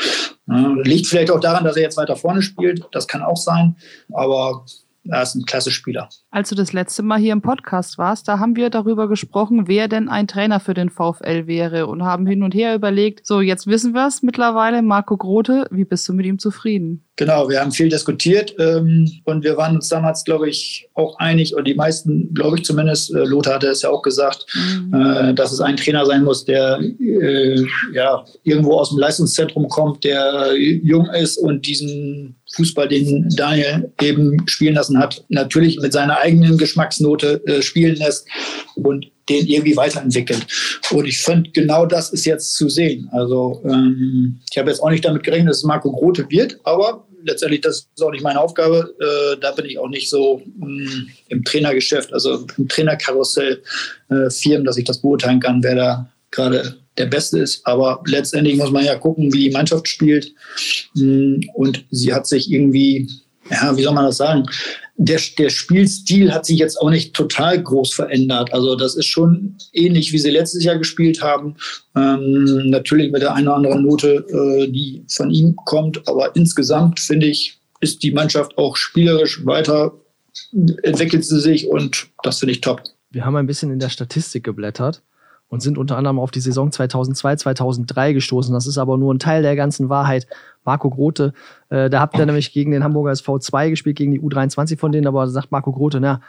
liegt vielleicht auch daran, dass er jetzt weiter vorne spielt. Das kann auch sein. Aber er ist ein klasse Spieler. Als du das letzte Mal hier im Podcast warst, da haben wir darüber gesprochen, wer denn ein Trainer für den VfL wäre und haben hin und her überlegt, so jetzt wissen wir es mittlerweile, Marco Grote, wie bist du mit ihm zufrieden? Genau, wir haben viel diskutiert ähm, und wir waren uns damals, glaube ich, auch einig, oder die meisten, glaube ich zumindest, äh, Lothar hatte es ja auch gesagt, mhm. äh, dass es ein Trainer sein muss, der äh, ja, irgendwo aus dem Leistungszentrum kommt, der jung ist und diesen Fußball, den Daniel eben spielen lassen hat, natürlich mit seiner eigenen Geschmacksnote äh, spielen lässt und den irgendwie weiterentwickelt. Und ich finde, genau das ist jetzt zu sehen. Also ähm, ich habe jetzt auch nicht damit gerechnet, dass es Marco Grote wird, aber letztendlich, das ist auch nicht meine Aufgabe. Äh, da bin ich auch nicht so mh, mm, im Trainergeschäft, also im Trainerkarussell äh, Firmen, dass ich das beurteilen kann, wer da gerade der Beste ist. Aber letztendlich muss man ja gucken, wie die Mannschaft spielt. Mm, und sie hat sich irgendwie, ja, wie soll man das sagen? Der, der Spielstil hat sich jetzt auch nicht total groß verändert. Also das ist schon ähnlich, wie sie letztes Jahr gespielt haben. Ähm, natürlich mit der einen oder anderen Note, äh, die von ihm kommt. Aber insgesamt finde ich, ist die Mannschaft auch spielerisch weiter, entwickelt sie sich und das finde ich top. Wir haben ein bisschen in der Statistik geblättert und sind unter anderem auf die Saison 2002, 2003 gestoßen. Das ist aber nur ein Teil der ganzen Wahrheit. Marco Grote, äh, da habt ihr nämlich gegen den Hamburger SV 2 gespielt, gegen die U23 von denen, aber sagt Marco Grote, na,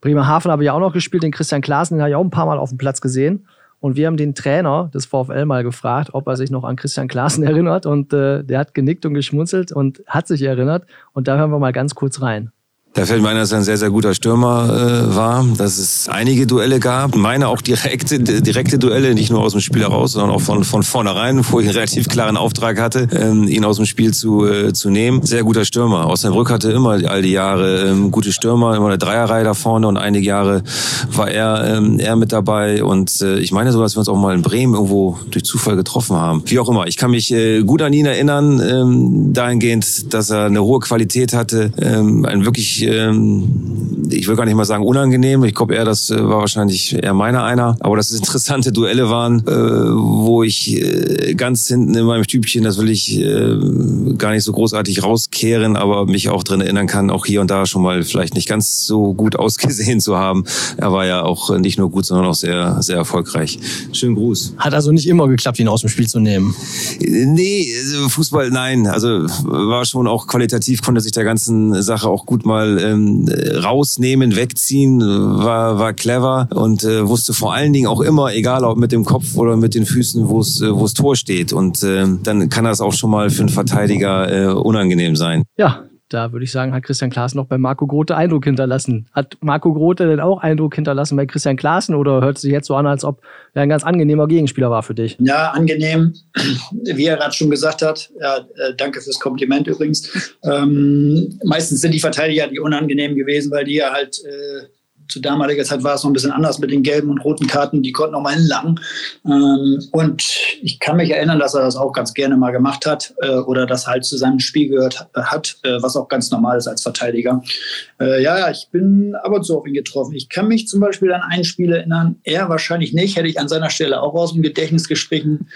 Bremerhaven habe ich auch noch gespielt, den Christian Klaassen, den habe ich auch ein paar Mal auf dem Platz gesehen. Und wir haben den Trainer des VfL mal gefragt, ob er sich noch an Christian Klaassen erinnert. Und äh, der hat genickt und geschmunzelt und hat sich erinnert. Und da hören wir mal ganz kurz rein. Da fällt mir ein, dass er ein sehr, sehr guter Stürmer äh, war, dass es einige Duelle gab. Meine auch direkte, direkte Duelle, nicht nur aus dem Spiel heraus, sondern auch von, von vornherein, wo ich einen relativ klaren Auftrag hatte, ähm, ihn aus dem Spiel zu, äh, zu nehmen. Sehr guter Stürmer. Osnabrück hatte immer all die Jahre ähm, gute Stürmer, immer eine Dreierreihe da vorne und einige Jahre war er, ähm, er mit dabei. Und äh, ich meine so, dass wir uns auch mal in Bremen irgendwo durch Zufall getroffen haben. Wie auch immer. Ich kann mich äh, gut an ihn erinnern, ähm, dahingehend, dass er eine hohe Qualität hatte, ähm, ein wirklich ähm, ich will gar nicht mal sagen unangenehm. Ich glaube eher, das äh, war wahrscheinlich eher meiner einer. Aber dass es interessante Duelle waren, äh, wo ich äh, ganz hinten in meinem Stübchen, das will ich äh, gar nicht so großartig rauskehren, aber mich auch drin erinnern kann, auch hier und da schon mal vielleicht nicht ganz so gut ausgesehen zu haben. Er war ja auch nicht nur gut, sondern auch sehr, sehr erfolgreich. Schönen Gruß. Hat also nicht immer geklappt, ihn aus dem Spiel zu nehmen? Nee, Fußball, nein. Also war schon auch qualitativ, konnte sich der ganzen Sache auch gut mal ähm, rausnehmen, wegziehen, war, war clever und äh, wusste vor allen Dingen auch immer, egal ob mit dem Kopf oder mit den Füßen, wo es es Tor steht. Und äh, dann kann das auch schon mal für einen Verteidiger äh, unangenehm sein. Ja, da würde ich sagen, hat Christian Klaassen noch bei Marco Grote Eindruck hinterlassen. Hat Marco Grote denn auch Eindruck hinterlassen bei Christian Klaassen oder hört sich jetzt so an, als ob er ein ganz angenehmer Gegenspieler war für dich? Ja, angenehm. Wie er gerade schon gesagt hat, ja, äh, danke fürs Kompliment übrigens. Ähm, meistens sind die Verteidiger die unangenehm gewesen, weil die ja halt äh, zu damaliger Zeit war es noch ein bisschen anders mit den gelben und roten Karten, die konnten noch mal lang. Ähm, und ich kann mich erinnern, dass er das auch ganz gerne mal gemacht hat äh, oder das halt zu seinem Spiel gehört äh, hat, äh, was auch ganz normal ist als Verteidiger. Ja, ja, ich bin ab und zu auf ihn getroffen. Ich kann mich zum Beispiel an ein Spiel erinnern, er wahrscheinlich nicht, hätte ich an seiner Stelle auch aus dem Gedächtnis gestrichen.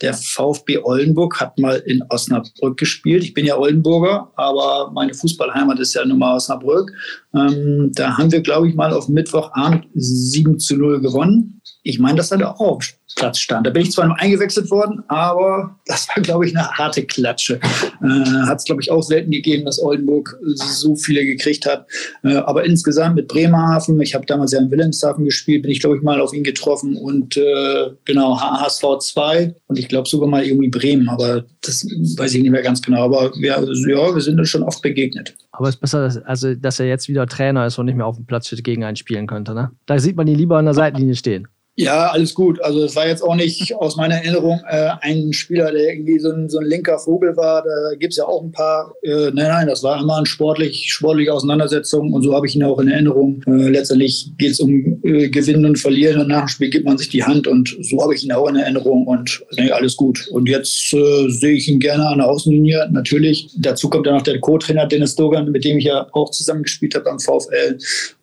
Der VfB Oldenburg hat mal in Osnabrück gespielt. Ich bin ja Oldenburger, aber meine Fußballheimat ist ja nun mal Osnabrück. Ähm, da haben wir, glaube ich, mal auf Mittwochabend 7 zu 0 gewonnen. Ich meine, das hat er auch Platz stand. Da bin ich zwar noch eingewechselt worden, aber das war, glaube ich, eine harte Klatsche. Äh, hat es, glaube ich, auch selten gegeben, dass Oldenburg so viele gekriegt hat. Äh, aber insgesamt mit Bremerhaven, ich habe damals ja in Wilhelmshaven gespielt, bin ich, glaube ich, mal auf ihn getroffen und äh, genau, HSV 2 und ich glaube sogar mal irgendwie Bremen, aber das weiß ich nicht mehr ganz genau. Aber wir, ja, wir sind uns schon oft begegnet. Aber es ist besser, dass, also, dass er jetzt wieder Trainer ist und nicht mehr auf dem Platz gegen einen spielen könnte. Ne? Da sieht man ihn lieber an der Seitenlinie stehen. Ja, alles gut. Also es war jetzt auch nicht aus meiner Erinnerung äh, ein Spieler, der irgendwie so ein, so ein linker Vogel war. Da gibt's ja auch ein paar. Äh, nein, nein, das war immer eine sportlich, sportliche Auseinandersetzung und so habe ich ihn auch in Erinnerung. Äh, letztendlich geht's um äh, Gewinnen und Verlieren und nach dem Spiel gibt man sich die Hand und so habe ich ihn auch in Erinnerung und nee, alles gut. Und jetzt äh, sehe ich ihn gerne an der Außenlinie, natürlich. Dazu kommt dann noch der Co-Trainer Dennis Dogan, mit dem ich ja auch zusammengespielt habe beim VfL.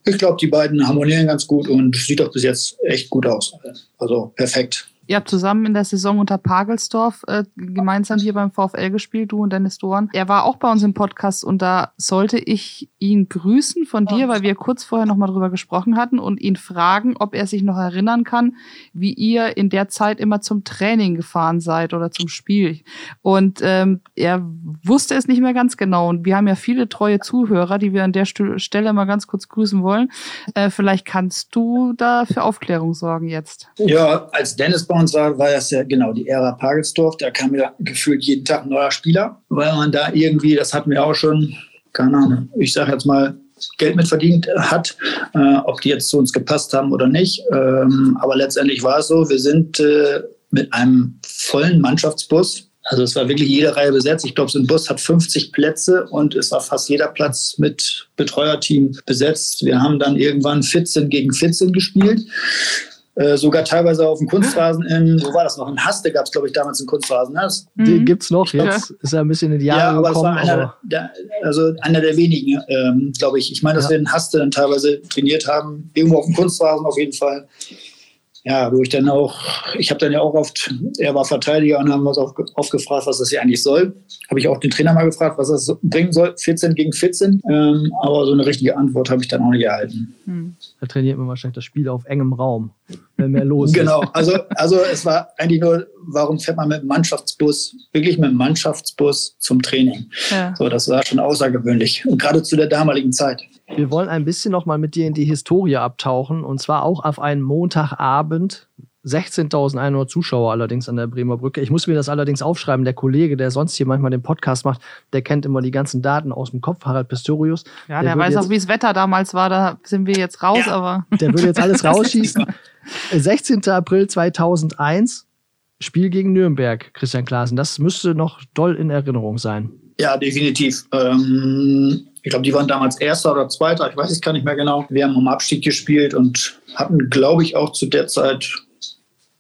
Ich glaube, die beiden harmonieren ganz gut und sieht doch bis jetzt echt gut aus. Also perfekt. Ihr habt zusammen in der Saison unter Pagelsdorf äh, gemeinsam hier beim VfL gespielt, du und Dennis Doran. Er war auch bei uns im Podcast und da sollte ich ihn grüßen von dir, weil wir kurz vorher nochmal drüber gesprochen hatten und ihn fragen, ob er sich noch erinnern kann, wie ihr in der Zeit immer zum Training gefahren seid oder zum Spiel. Und ähm, er wusste es nicht mehr ganz genau. Und wir haben ja viele treue Zuhörer, die wir an der Stelle mal ganz kurz grüßen wollen. Äh, vielleicht kannst du da für Aufklärung sorgen jetzt. Ja, als Dennis bei uns war, war das ja genau die Ära Pagelsdorf. Da kam ja gefühlt jeden Tag ein neuer Spieler, weil man da irgendwie, das hatten wir auch schon, keine Ahnung, ich sage jetzt mal, Geld mit verdient hat, äh, ob die jetzt zu uns gepasst haben oder nicht. Ähm, aber letztendlich war es so, wir sind äh, mit einem vollen Mannschaftsbus also es war wirklich jede Reihe besetzt. Ich glaube, so ein Bus hat 50 Plätze und es war fast jeder Platz mit Betreuerteam besetzt. Wir haben dann irgendwann 14 gegen 14 gespielt. Äh, sogar teilweise auf dem Kunstrasen in, wo war das noch? In Haste gab es, glaube ich, damals einen Kunstrasen. Ne? Das, Den mhm. gibt es noch, jetzt ja. ist er ein bisschen in die Jahre ja, aber gekommen. Es war einer, der, also einer der wenigen, ähm, glaube ich. Ich meine, dass ja. wir in Haste dann teilweise trainiert haben, irgendwo auf dem Kunstrasen auf jeden Fall ja, wo ich dann auch, ich habe dann ja auch oft, er war Verteidiger und haben uns oft, oft gefragt, was das hier eigentlich soll. Habe ich auch den Trainer mal gefragt, was das bringen soll, 14 gegen 14. Ähm, aber so eine richtige Antwort habe ich dann auch nicht erhalten. Hm. Da trainiert man wahrscheinlich das Spiel auf engem Raum, wenn mehr los ist. Genau, also, also es war eigentlich nur, warum fährt man mit dem Mannschaftsbus, wirklich mit dem Mannschaftsbus zum Training? Ja. So, das war schon außergewöhnlich. Und gerade zu der damaligen Zeit. Wir wollen ein bisschen noch mal mit dir in die Historie abtauchen und zwar auch auf einen Montagabend 16.100 Zuschauer allerdings an der Bremer Brücke. Ich muss mir das allerdings aufschreiben. Der Kollege, der sonst hier manchmal den Podcast macht, der kennt immer die ganzen Daten aus dem Kopf, Harald Pistorius. Ja, der, der weiß auch, wie das Wetter damals war. Da sind wir jetzt raus, ja, aber. Der würde jetzt alles rausschießen. 16. April 2001, Spiel gegen Nürnberg, Christian Klaassen. Das müsste noch doll in Erinnerung sein. Ja, definitiv. Ähm, ich glaube, die waren damals Erster oder Zweiter, ich weiß es gar nicht mehr genau. Wir haben um Abstieg gespielt und hatten, glaube ich, auch zu der Zeit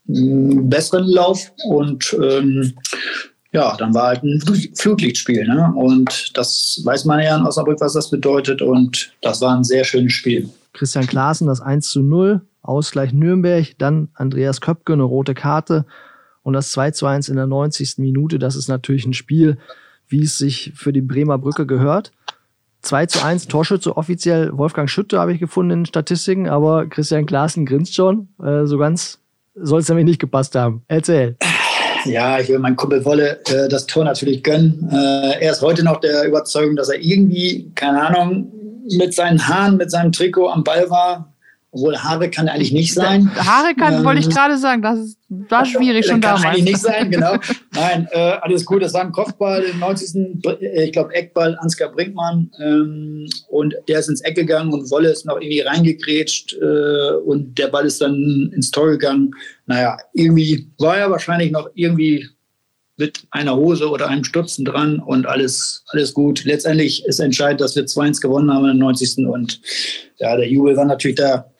einen besseren Lauf. Und ähm, ja, dann war halt ein Flutlichtspiel. Ne? Und das weiß man ja in Osnabrück, was das bedeutet. Und das war ein sehr schönes Spiel. Christian Klaassen, das 1 zu 0, Ausgleich Nürnberg, dann Andreas Köpke, eine rote Karte und das 2 zu 1 in der 90. Minute. Das ist natürlich ein Spiel, wie es sich für die Bremer Brücke gehört. 2 zu 1 Torschütze offiziell Wolfgang Schütte habe ich gefunden in Statistiken, aber Christian Klaassen grinst schon. Äh, so ganz soll es nämlich nicht gepasst haben. Erzähl. Ja, ich will meinem Kumpel Wolle äh, das Tor natürlich gönnen. Äh, er ist heute noch der Überzeugung, dass er irgendwie, keine Ahnung, mit seinen Haaren, mit seinem Trikot am Ball war. Obwohl Haare kann eigentlich nicht sein. Haare kann, ähm, wollte ich gerade sagen, das ist, war schwierig schon kann damals. Kann eigentlich nicht sein, genau. Nein, äh, alles gut. Das war ein Kopfball, den 90. ich glaube Eckball, Ansgar Brinkmann. Ähm, und der ist ins Eck gegangen und Wolle ist noch irgendwie reingegrätscht äh, und der Ball ist dann ins Tor gegangen. Naja, irgendwie war er wahrscheinlich noch irgendwie mit einer Hose oder einem Stutzen dran und alles, alles gut. Letztendlich ist entscheidend, dass wir 2-1 gewonnen haben im 90. Und ja, der Jubel war natürlich da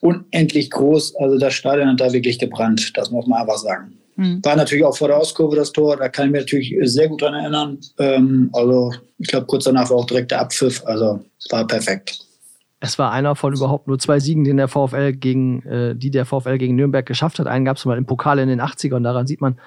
unendlich groß. Also das Stadion hat da wirklich gebrannt, das muss man einfach sagen. Mhm. War natürlich auch vor der Auskurve das Tor, da kann ich mich natürlich sehr gut dran erinnern. Ähm, also ich glaube, kurz danach war auch direkt der Abpfiff, also war perfekt. Es war einer von überhaupt nur zwei Siegen, den der VfL gegen, äh, die der VfL gegen Nürnberg geschafft hat. Einen gab es mal im Pokal in den 80ern. Daran sieht man,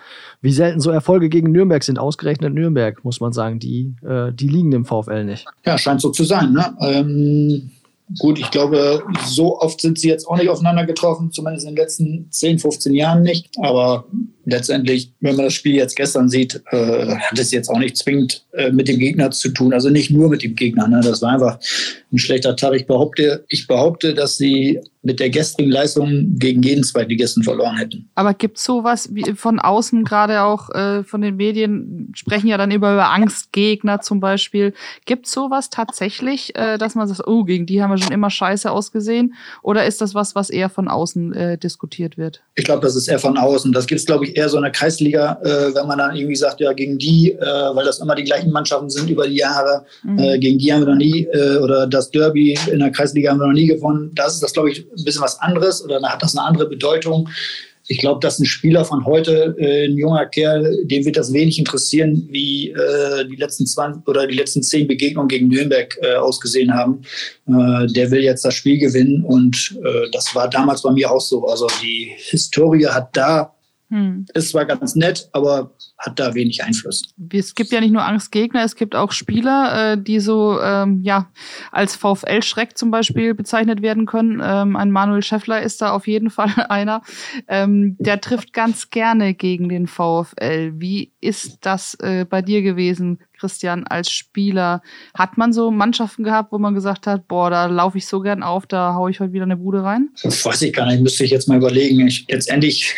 wie selten so Erfolge gegen Nürnberg sind. Ausgerechnet Nürnberg, muss man sagen. Die, äh, die liegen dem VfL nicht. Ja, scheint so zu sein. Ne? Ähm, gut, ich glaube, so oft sind sie jetzt auch nicht aufeinander getroffen, zumindest in den letzten 10, 15 Jahren nicht. Aber letztendlich, wenn man das Spiel jetzt gestern sieht, äh, hat es jetzt auch nicht zwingend äh, mit dem Gegner zu tun. Also nicht nur mit dem Gegner. Ne? Das war einfach ein schlechter Tag. Ich behaupte, ich behaupte, dass sie mit der gestrigen Leistung gegen jeden Zweitligisten verloren hätten. Aber gibt es sowas wie von außen, gerade auch äh, von den Medien, sprechen ja dann immer über Angstgegner zum Beispiel. Gibt es sowas tatsächlich, äh, dass man sagt, oh, gegen die haben wir schon immer scheiße ausgesehen? Oder ist das was, was eher von außen äh, diskutiert wird? Ich glaube, das ist eher von außen. Das gibt es, glaube ich, eher so in der Kreisliga, äh, wenn man dann irgendwie sagt, ja, gegen die, äh, weil das immer die gleichen Mannschaften sind über die Jahre, mhm. Äh, gegen die haben wir noch nie, oder das Derby in der Kreisliga haben wir noch nie gewonnen. Das ist das, glaube ich, ein bisschen was anderes oder hat das eine andere Bedeutung. Ich glaube, dass ein Spieler von heute, äh, ein junger Kerl, dem wird das wenig interessieren, wie äh, die letzten 20 oder die letzten zehn Begegnungen gegen Nürnberg äh, ausgesehen haben. Äh, der will jetzt das Spiel gewinnen und äh, das war damals bei mir auch so. Also die Historie hat da hm. Ist zwar ganz nett, aber hat da wenig Einfluss. Es gibt ja nicht nur Angstgegner, es gibt auch Spieler, äh, die so ähm, ja als VfL-Schreck zum Beispiel bezeichnet werden können. Ähm, ein Manuel Schäffler ist da auf jeden Fall einer. Ähm, der trifft ganz gerne gegen den VfL. Wie ist das äh, bei dir gewesen, Christian, als Spieler? Hat man so Mannschaften gehabt, wo man gesagt hat, boah, da laufe ich so gern auf, da haue ich heute wieder eine Bude rein? Das weiß ich gar nicht, müsste ich jetzt mal überlegen. Ich, letztendlich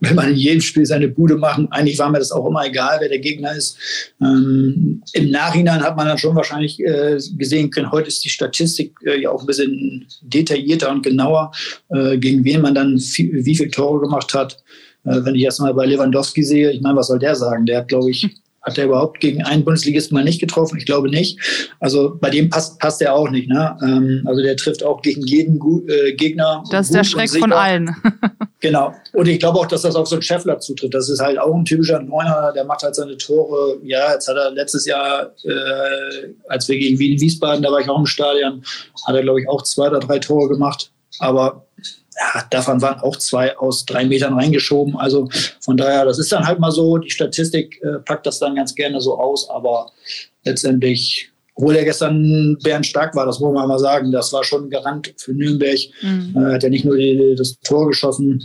will man in jedem Spiel seine Bude machen. Eigentlich war mir das auch immer egal, wer der Gegner ist. Ähm, Im Nachhinein hat man dann schon wahrscheinlich äh, gesehen können, heute ist die Statistik äh, ja auch ein bisschen detaillierter und genauer, äh, gegen wen man dann viel, wie viele Tore gemacht hat. Äh, wenn ich erst mal bei Lewandowski sehe, ich meine, was soll der sagen? Der hat, glaube ich, hat er überhaupt gegen einen Bundesligisten mal nicht getroffen? Ich glaube nicht. Also bei dem passt, passt er auch nicht. Ne? Ähm, also der trifft auch gegen jeden äh, Gegner. Das ist der Schreck von allen. genau. Und ich glaube auch, dass das auf so einen Scheffler zutritt. Das ist halt auch ein typischer Neuner, der macht halt seine Tore. Ja, jetzt hat er letztes Jahr, äh, als wir gegen Wien Wiesbaden, da war ich auch im Stadion, hat er, glaube ich, auch zwei oder drei Tore gemacht. Aber ja, davon waren auch zwei aus drei Metern reingeschoben. Also von daher, das ist dann halt mal so, die Statistik äh, packt das dann ganz gerne so aus, aber letztendlich, obwohl er gestern Bernd stark war, das muss man mal sagen, das war schon ein Garant für Nürnberg. Mhm. Äh, hat er nicht nur die, das Tor geschossen,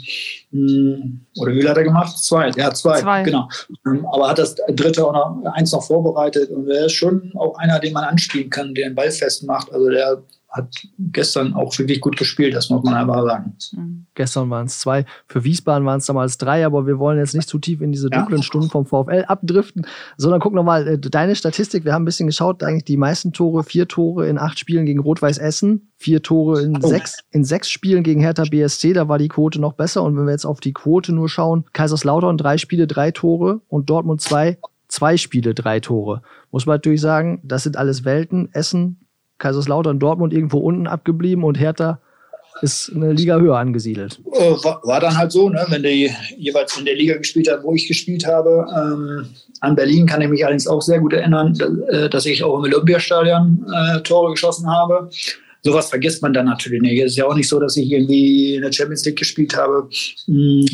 mh, hm, oder wie hat er gemacht? Zwei, ja, zwei, zwei. genau. Ähm, aber hat das dritte auch noch eins noch vorbereitet und er ist schon auch einer, den man anspielen kann, der den Ball festmacht. Also der hat gestern auch wirklich gut gespielt, das muss man einfach sagen. Mhm. Gestern waren es zwei, für Wiesbaden waren es damals drei, aber wir wollen jetzt nicht zu tief in diese dunklen ja. Stunden vom VfL abdriften, sondern guck nochmal äh, deine Statistik. Wir haben ein bisschen geschaut, eigentlich die meisten Tore, vier Tore in acht Spielen gegen Rot-Weiß Essen, vier Tore in, oh. sechs, in sechs Spielen gegen Hertha BSC, da war die Quote noch besser. Und wenn wir jetzt auf die Quote nur schauen, Kaiserslautern drei Spiele, drei Tore und Dortmund zwei, zwei Spiele, drei Tore. Muss man natürlich sagen, das sind alles Welten. Essen, Kaiserslautern, Dortmund irgendwo unten abgeblieben und Hertha ist eine Liga höher angesiedelt. Äh, war, dann halt so, ne? wenn die jeweils in der Liga gespielt hat, wo ich gespielt habe. Ähm, an Berlin kann ich mich allerdings auch sehr gut erinnern, äh, dass ich auch im Olympiastadion äh, Tore geschossen habe. Sowas vergisst man dann natürlich nicht. Es ist ja auch nicht so, dass ich irgendwie in der Champions League gespielt habe. Hm,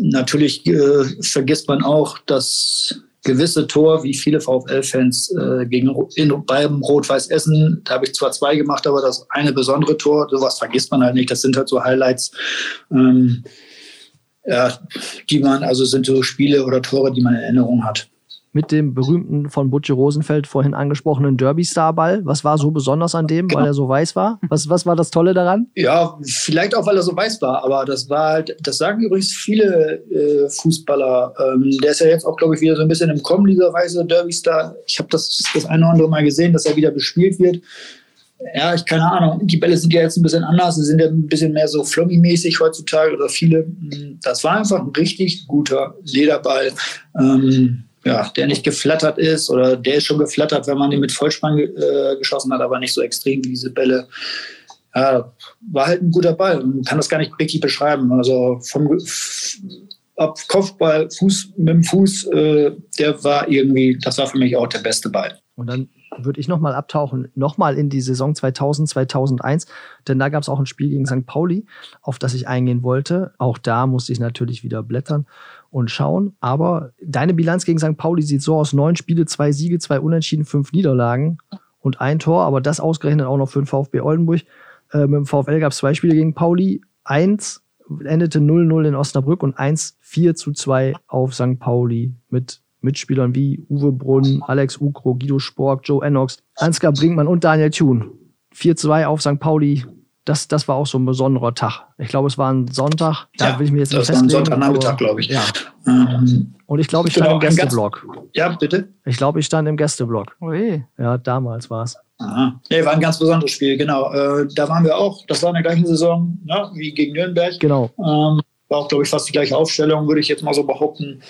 natürlich äh, vergisst man auch, dass gewisse Tor, wie viele VfL-Fans äh, gegen in, beim Rot-Weiß Essen. Da habe ich zwar zwei gemacht, aber das eine besondere Tor, sowas vergisst man halt nicht. Das sind halt so Highlights, ähm, ja, die man, also sind so Spiele oder Tore, die man in Erinnerung hat mit dem berühmten von Butche Rosenfeld vorhin angesprochenen Derby-Star-Ball. Was war so besonders an dem, genau. weil er so weiß war? Was, was war das Tolle daran? Ja, vielleicht auch, weil er so weiß war, aber das war halt, das sagen übrigens viele äh, Fußballer. Ähm, der ist ja jetzt auch, glaube ich, wieder so ein bisschen im Kommen, dieser weiße Derby-Star. Ich habe das das eine oder andere Mal gesehen, dass er wieder bespielt wird. Ja, ich keine Ahnung. Die Bälle sind ja jetzt ein bisschen anders. Sie sind ja ein bisschen mehr so Flummi-mäßig heutzutage oder viele. Das war einfach ein richtig guter Lederball. Ähm, ja, der nicht geflattert ist oder der ist schon geflattert, wenn man ihn mit Vollspann äh, geschossen hat, aber nicht so extrem wie diese Bälle. Ja, war halt ein guter Ball. Man kann das gar nicht richtig beschreiben. Also vom ab Kopfball, Fuß mit dem Fuß, äh, der war irgendwie, das war für mich auch der beste Ball. Und dann würde ich nochmal abtauchen, nochmal in die Saison 2000, 2001, denn da gab es auch ein Spiel gegen St. Pauli, auf das ich eingehen wollte. Auch da musste ich natürlich wieder blättern und schauen. Aber deine Bilanz gegen St. Pauli sieht so aus: neun Spiele, zwei Siege, zwei Unentschieden, fünf Niederlagen und ein Tor. Aber das ausgerechnet auch noch für den VfB Oldenburg. Äh, mit dem VfL gab es zwei Spiele gegen Pauli. Eins endete 0-0 in Osnabrück und eins 4 zu 2 auf St. Pauli mit Mitspielern wie Uwe Brunn, Alex Ukro, Guido Spork, Joe Ennox, Ansgar Brinkmann und Daniel Thun. 4-2 auf St. Pauli das, das war auch so ein besonderer Tag. Ich glaube, es war ein Sonntag. Da ja, will ich mir jetzt nicht festlegen. Das war ein Sonntagnachmittag, glaube ich. Ja. Ähm, und ich glaube, ich stand genau, im Gästeblock. Ja, bitte? Ich glaube, ich stand im Gästeblock. Ui. Ja, damals war es. Aha. Nee, war ein ganz besonderes Spiel, genau. Äh, da waren wir auch, das war in der gleichen Saison ne, wie gegen Nürnberg. Genau. Ähm, war auch, glaube ich, fast die gleiche Aufstellung, würde ich jetzt mal so behaupten.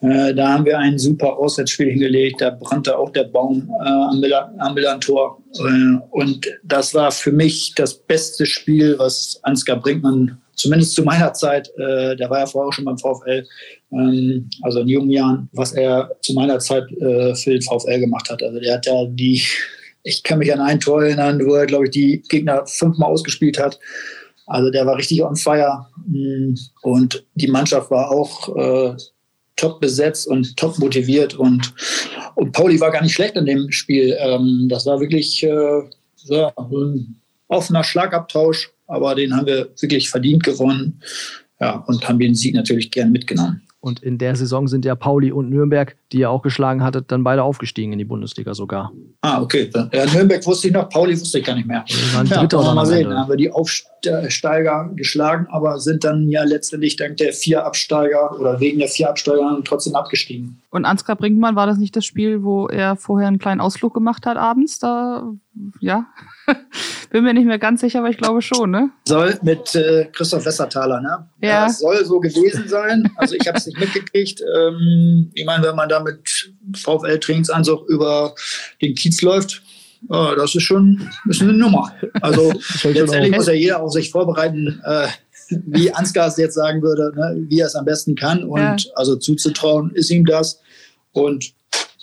Äh, da haben wir ein super Auswärtsspiel hingelegt. Da brannte auch der Baum äh, am, Millantor. Äh, und das war für mich das beste Spiel, was Ansgar Brinkmann, zumindest zu meiner Zeit, äh, der war ja vorher auch schon beim VfL, ähm, also in jungen Jahren, was er zu meiner Zeit äh, für den VfL gemacht hat. Also der hat ja die, ich kann mich an ein Tor erinnern, wo er, glaube ich, die Gegner fünfmal ausgespielt hat. Also der war richtig on fire. Mm, und die Mannschaft war auch äh, top besetzt und top motiviert. Und, und Pauli war gar nicht schlecht in dem Spiel. Ähm, das war wirklich äh, so ein offener Schlagabtausch, aber den haben wir wirklich verdient gewonnen. Ja, und haben den Sieg natürlich gern mitgenommen. Und in der Saison sind ja Pauli und Nürnberg, die ihr auch geschlagen hattet, dann beide aufgestiegen in die Bundesliga sogar. Ah, okay. Ja, Nürnberg wusste ich noch, Pauli wusste ich gar nicht mehr. Wir waren ja, Dritter mal sehen. Dann haben wir die Aufsteiger geschlagen, aber sind dann ja letztendlich dank der vier Absteiger oder wegen der vier Absteiger trotzdem abgestiegen. Und Ansgar Brinkmann, war das nicht das Spiel, wo er vorher einen kleinen Ausflug gemacht hat abends? Da, ja. Bin mir nicht mehr ganz sicher, aber ich glaube schon, ne? Soll mit äh, Christoph Wessertaler, ne? Ja. Das soll so gewesen sein. Also ich habe es nicht mitgekriegt. Ähm, ich meine, wenn man da mit VfL-Trainingsanzug über den Kiez läuft, ja, das ist schon ist eine Nummer. Also letztendlich muss ja jeder auf sich vorbereiten, äh, wie Ansgar es jetzt sagen würde, ne? wie er es am besten kann. Und ja. also zuzutrauen ist ihm das. Und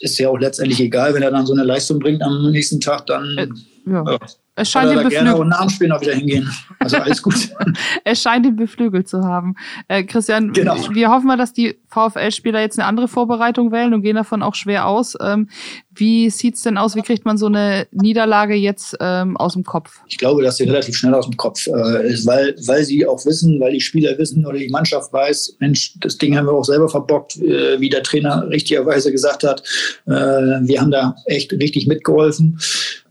ist ja auch letztendlich egal, wenn er dann so eine Leistung bringt am nächsten Tag, dann äh, ja. ja. Es scheint ihn beflügelt. Und nach dem Spiel noch wieder hingehen. Also alles gut. es scheint ihn beflügelt zu haben. Äh, Christian, genau. wir hoffen mal, dass die VfL-Spieler jetzt eine andere Vorbereitung wählen und gehen davon auch schwer aus. Ähm, wie sieht's denn aus? Wie kriegt man so eine Niederlage jetzt ähm, aus dem Kopf? Ich glaube, dass sie relativ schnell aus dem Kopf äh, ist, weil, weil sie auch wissen, weil die Spieler wissen oder die Mannschaft weiß, Mensch, das Ding haben wir auch selber verbockt, äh, wie der Trainer richtigerweise gesagt hat. Äh, wir haben da echt richtig mitgeholfen.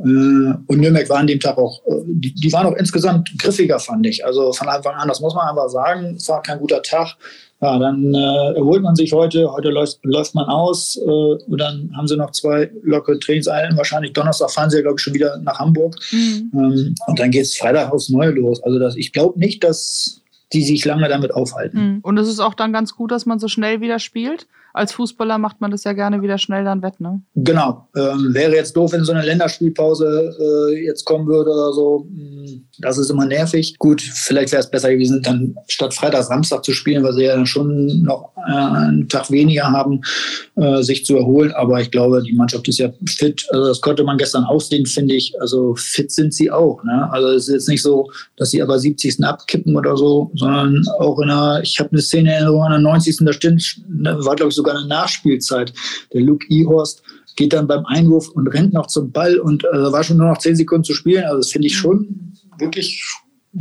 Äh, und Nürnberg war an dem Tag auch, äh, die, die waren auch insgesamt griffiger, fand ich. Also von Anfang an, das muss man einfach sagen, es war kein guter Tag. Ja, dann äh, erholt man sich heute, heute läuft, läuft man aus äh, und dann haben sie noch zwei lockere Trainingseinheiten. Wahrscheinlich Donnerstag fahren sie ja, glaube ich, schon wieder nach Hamburg. Mhm. Ähm, und dann geht es Freitag aufs Neue los. Also das, ich glaube nicht, dass die sich lange damit aufhalten. Mhm. Und es ist auch dann ganz gut, dass man so schnell wieder spielt als Fußballer macht man das ja gerne wieder schnell dann wett, ne? Genau. Ähm, wäre jetzt doof, wenn so eine Länderspielpause äh, jetzt kommen würde oder so. Hm, das ist immer nervig. Gut, vielleicht wäre es besser gewesen, dann statt Freitag, Samstag zu spielen, weil sie ja dann schon noch äh, einen Tag weniger haben, äh, sich zu erholen. Aber ich glaube, die Mannschaft ist ja fit. Also das konnte man gestern aussehen, finde ich. Also fit sind sie auch. Ne? Also es ist jetzt nicht so, dass sie aber 70. abkippen oder so, sondern auch in einer, ich habe eine Szene an der 90. Da stimmt, war glaube ich so sogar eine Nachspielzeit. Der Luke Ehorst geht dann beim Einwurf und rennt noch zum Ball und äh, war schon nur noch zehn Sekunden zu spielen. Also das finde ich schon wirklich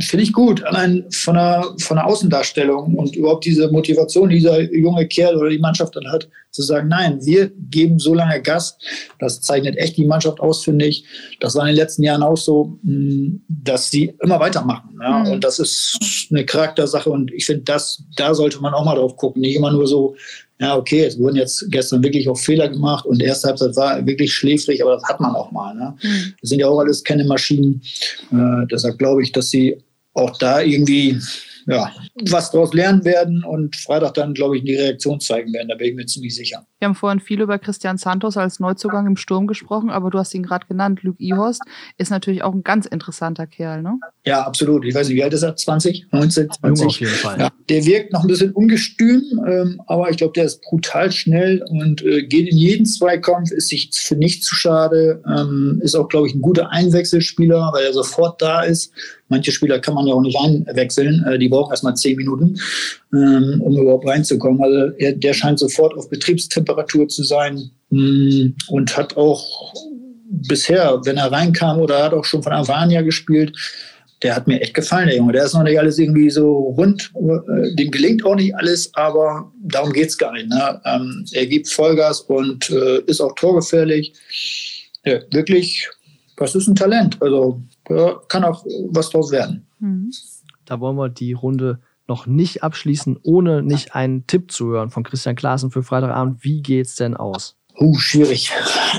finde ich gut, allein von der, von der Außendarstellung und überhaupt diese Motivation, die dieser junge Kerl oder die Mannschaft dann hat, zu sagen, nein, wir geben so lange Gas. Das zeichnet echt die Mannschaft aus, finde ich. Das war in den letzten Jahren auch so, mm, dass sie immer weitermachen. Ja? Mhm. Und das ist eine Charaktersache und ich finde, das, da sollte man auch mal drauf gucken. Nicht immer nur so, ja, okay, es wurden jetzt gestern wirklich auch Fehler gemacht und erste Halbzeit war wirklich schläfrig, aber das hat man auch mal. Ne? Mhm. Das sind ja auch alles keine Maschinen. Äh, deshalb glaube ich, dass sie auch da irgendwie ja, was daraus lernen werden und Freitag dann, glaube ich, die Reaktion zeigen werden. Da bin ich mir ziemlich sicher. Wir haben vorhin viel über Christian Santos als Neuzugang im Sturm gesprochen, aber du hast ihn gerade genannt. Luke Ihorst ist natürlich auch ein ganz interessanter Kerl, ne? Ja, absolut. Ich weiß nicht, wie alt ist er? 20, 19, 20? auf jeden Fall. Ja, der wirkt noch ein bisschen ungestüm, ähm, aber ich glaube, der ist brutal schnell und äh, geht in jeden Zweikampf, ist sich für nichts zu schade, ähm, ist auch, glaube ich, ein guter Einwechselspieler, weil er sofort da ist. Manche Spieler kann man ja auch nicht einwechseln. Äh, die brauchen erstmal zehn Minuten, ähm, um überhaupt reinzukommen. Also er, der scheint sofort auf Betriebstemperatur zu sein mh, mm, und hat auch bisher, wenn er reinkam oder hat auch schon von Anfang gespielt, der hat mir echt gefallen, der Junge. Der ist noch nicht alles irgendwie so rund. Äh, dem gelingt auch nicht alles, aber darum geht es gar nicht. Ne? Ähm, er gibt Vollgas und äh, ist auch torgefährlich. Ja, wirklich, was ist ein Talent? Also kann auch was draus werden. Mhm. Da wollen wir die Runde noch nicht abschließen, ohne nicht einen Tipp zu hören von Christian Klaassen für Freitagabend. Wie geht's denn aus? Uh, schwierig.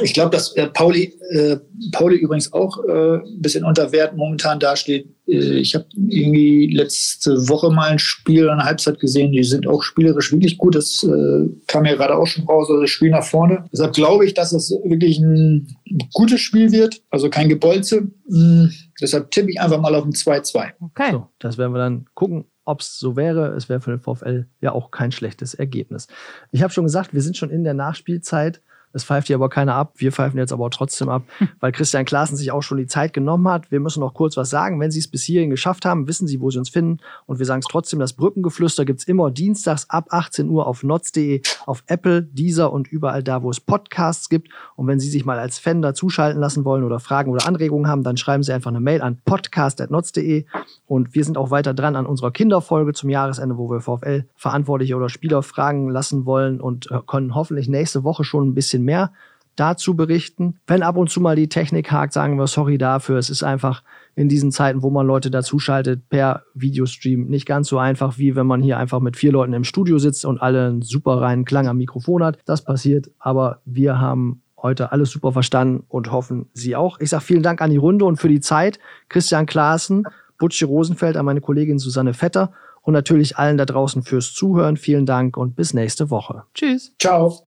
Ich glaube, dass äh, Pauli, äh, Pauli übrigens auch äh, ein bisschen unter Wert momentan dasteht. Äh, ich habe irgendwie letzte Woche mal ein Spiel an der Halbzeit gesehen. Die sind auch spielerisch wirklich gut. Das äh, kam ja gerade auch schon raus, also das Spiel nach vorne. Deshalb glaube ich, dass es wirklich ein gutes Spiel wird, also kein Gebolze. Mhm. Deshalb tippe ich einfach mal auf ein 2-2. Okay. So, das werden wir dann gucken ob es so wäre. Es wäre für den VfL ja auch kein schlechtes Ergebnis. Ich habe schon gesagt, wir sind schon in der Nachspielzeit. Es pfeift hier aber keiner ab. Wir pfeifen jetzt aber trotzdem ab, weil Christian Klaassen sich auch schon die Zeit genommen hat. Wir müssen noch kurz was sagen. Wenn Sie es bis hierhin geschafft haben, wissen Sie, wo Sie uns finden. Und wir sagen es trotzdem, das Brückengeflüster gibt es immer dienstags ab 18 Uhr auf notz.de, auf Apple, Deezer und überall da, wo es Podcasts gibt. Und wenn Sie sich mal als Fan dazuschalten lassen wollen oder Fragen oder Anregungen haben, dann schreiben Sie einfach eine Mail an podcast.notz.de. Und wir sind auch weiter dran an unserer Kinderfolge zum Jahresende, wo wir VfL Verantwortliche oder Spieler fragen lassen wollen und äh, können hoffentlich nächste Woche schon ein bisschen mehr dazu berichten. Wenn ab und zu mal die Technik hakt, sagen wir sorry dafür. Es ist einfach in diesen Zeiten, wo man Leute dazuschaltet per Videostream, nicht ganz so einfach, wie wenn man hier einfach mit vier Leuten im Studio sitzt und alle einen super reinen Klang am Mikrofon hat. Das passiert, aber wir haben heute alles super verstanden und hoffen Sie auch. Ich sage vielen Dank an die Runde und für die Zeit. Christian Klaassen, Butsche Rosenfeld, an meine Kollegin Susanne Vetter und natürlich allen da draußen fürs Zuhören. Vielen Dank und bis nächste Woche. Tschüss. Ciao.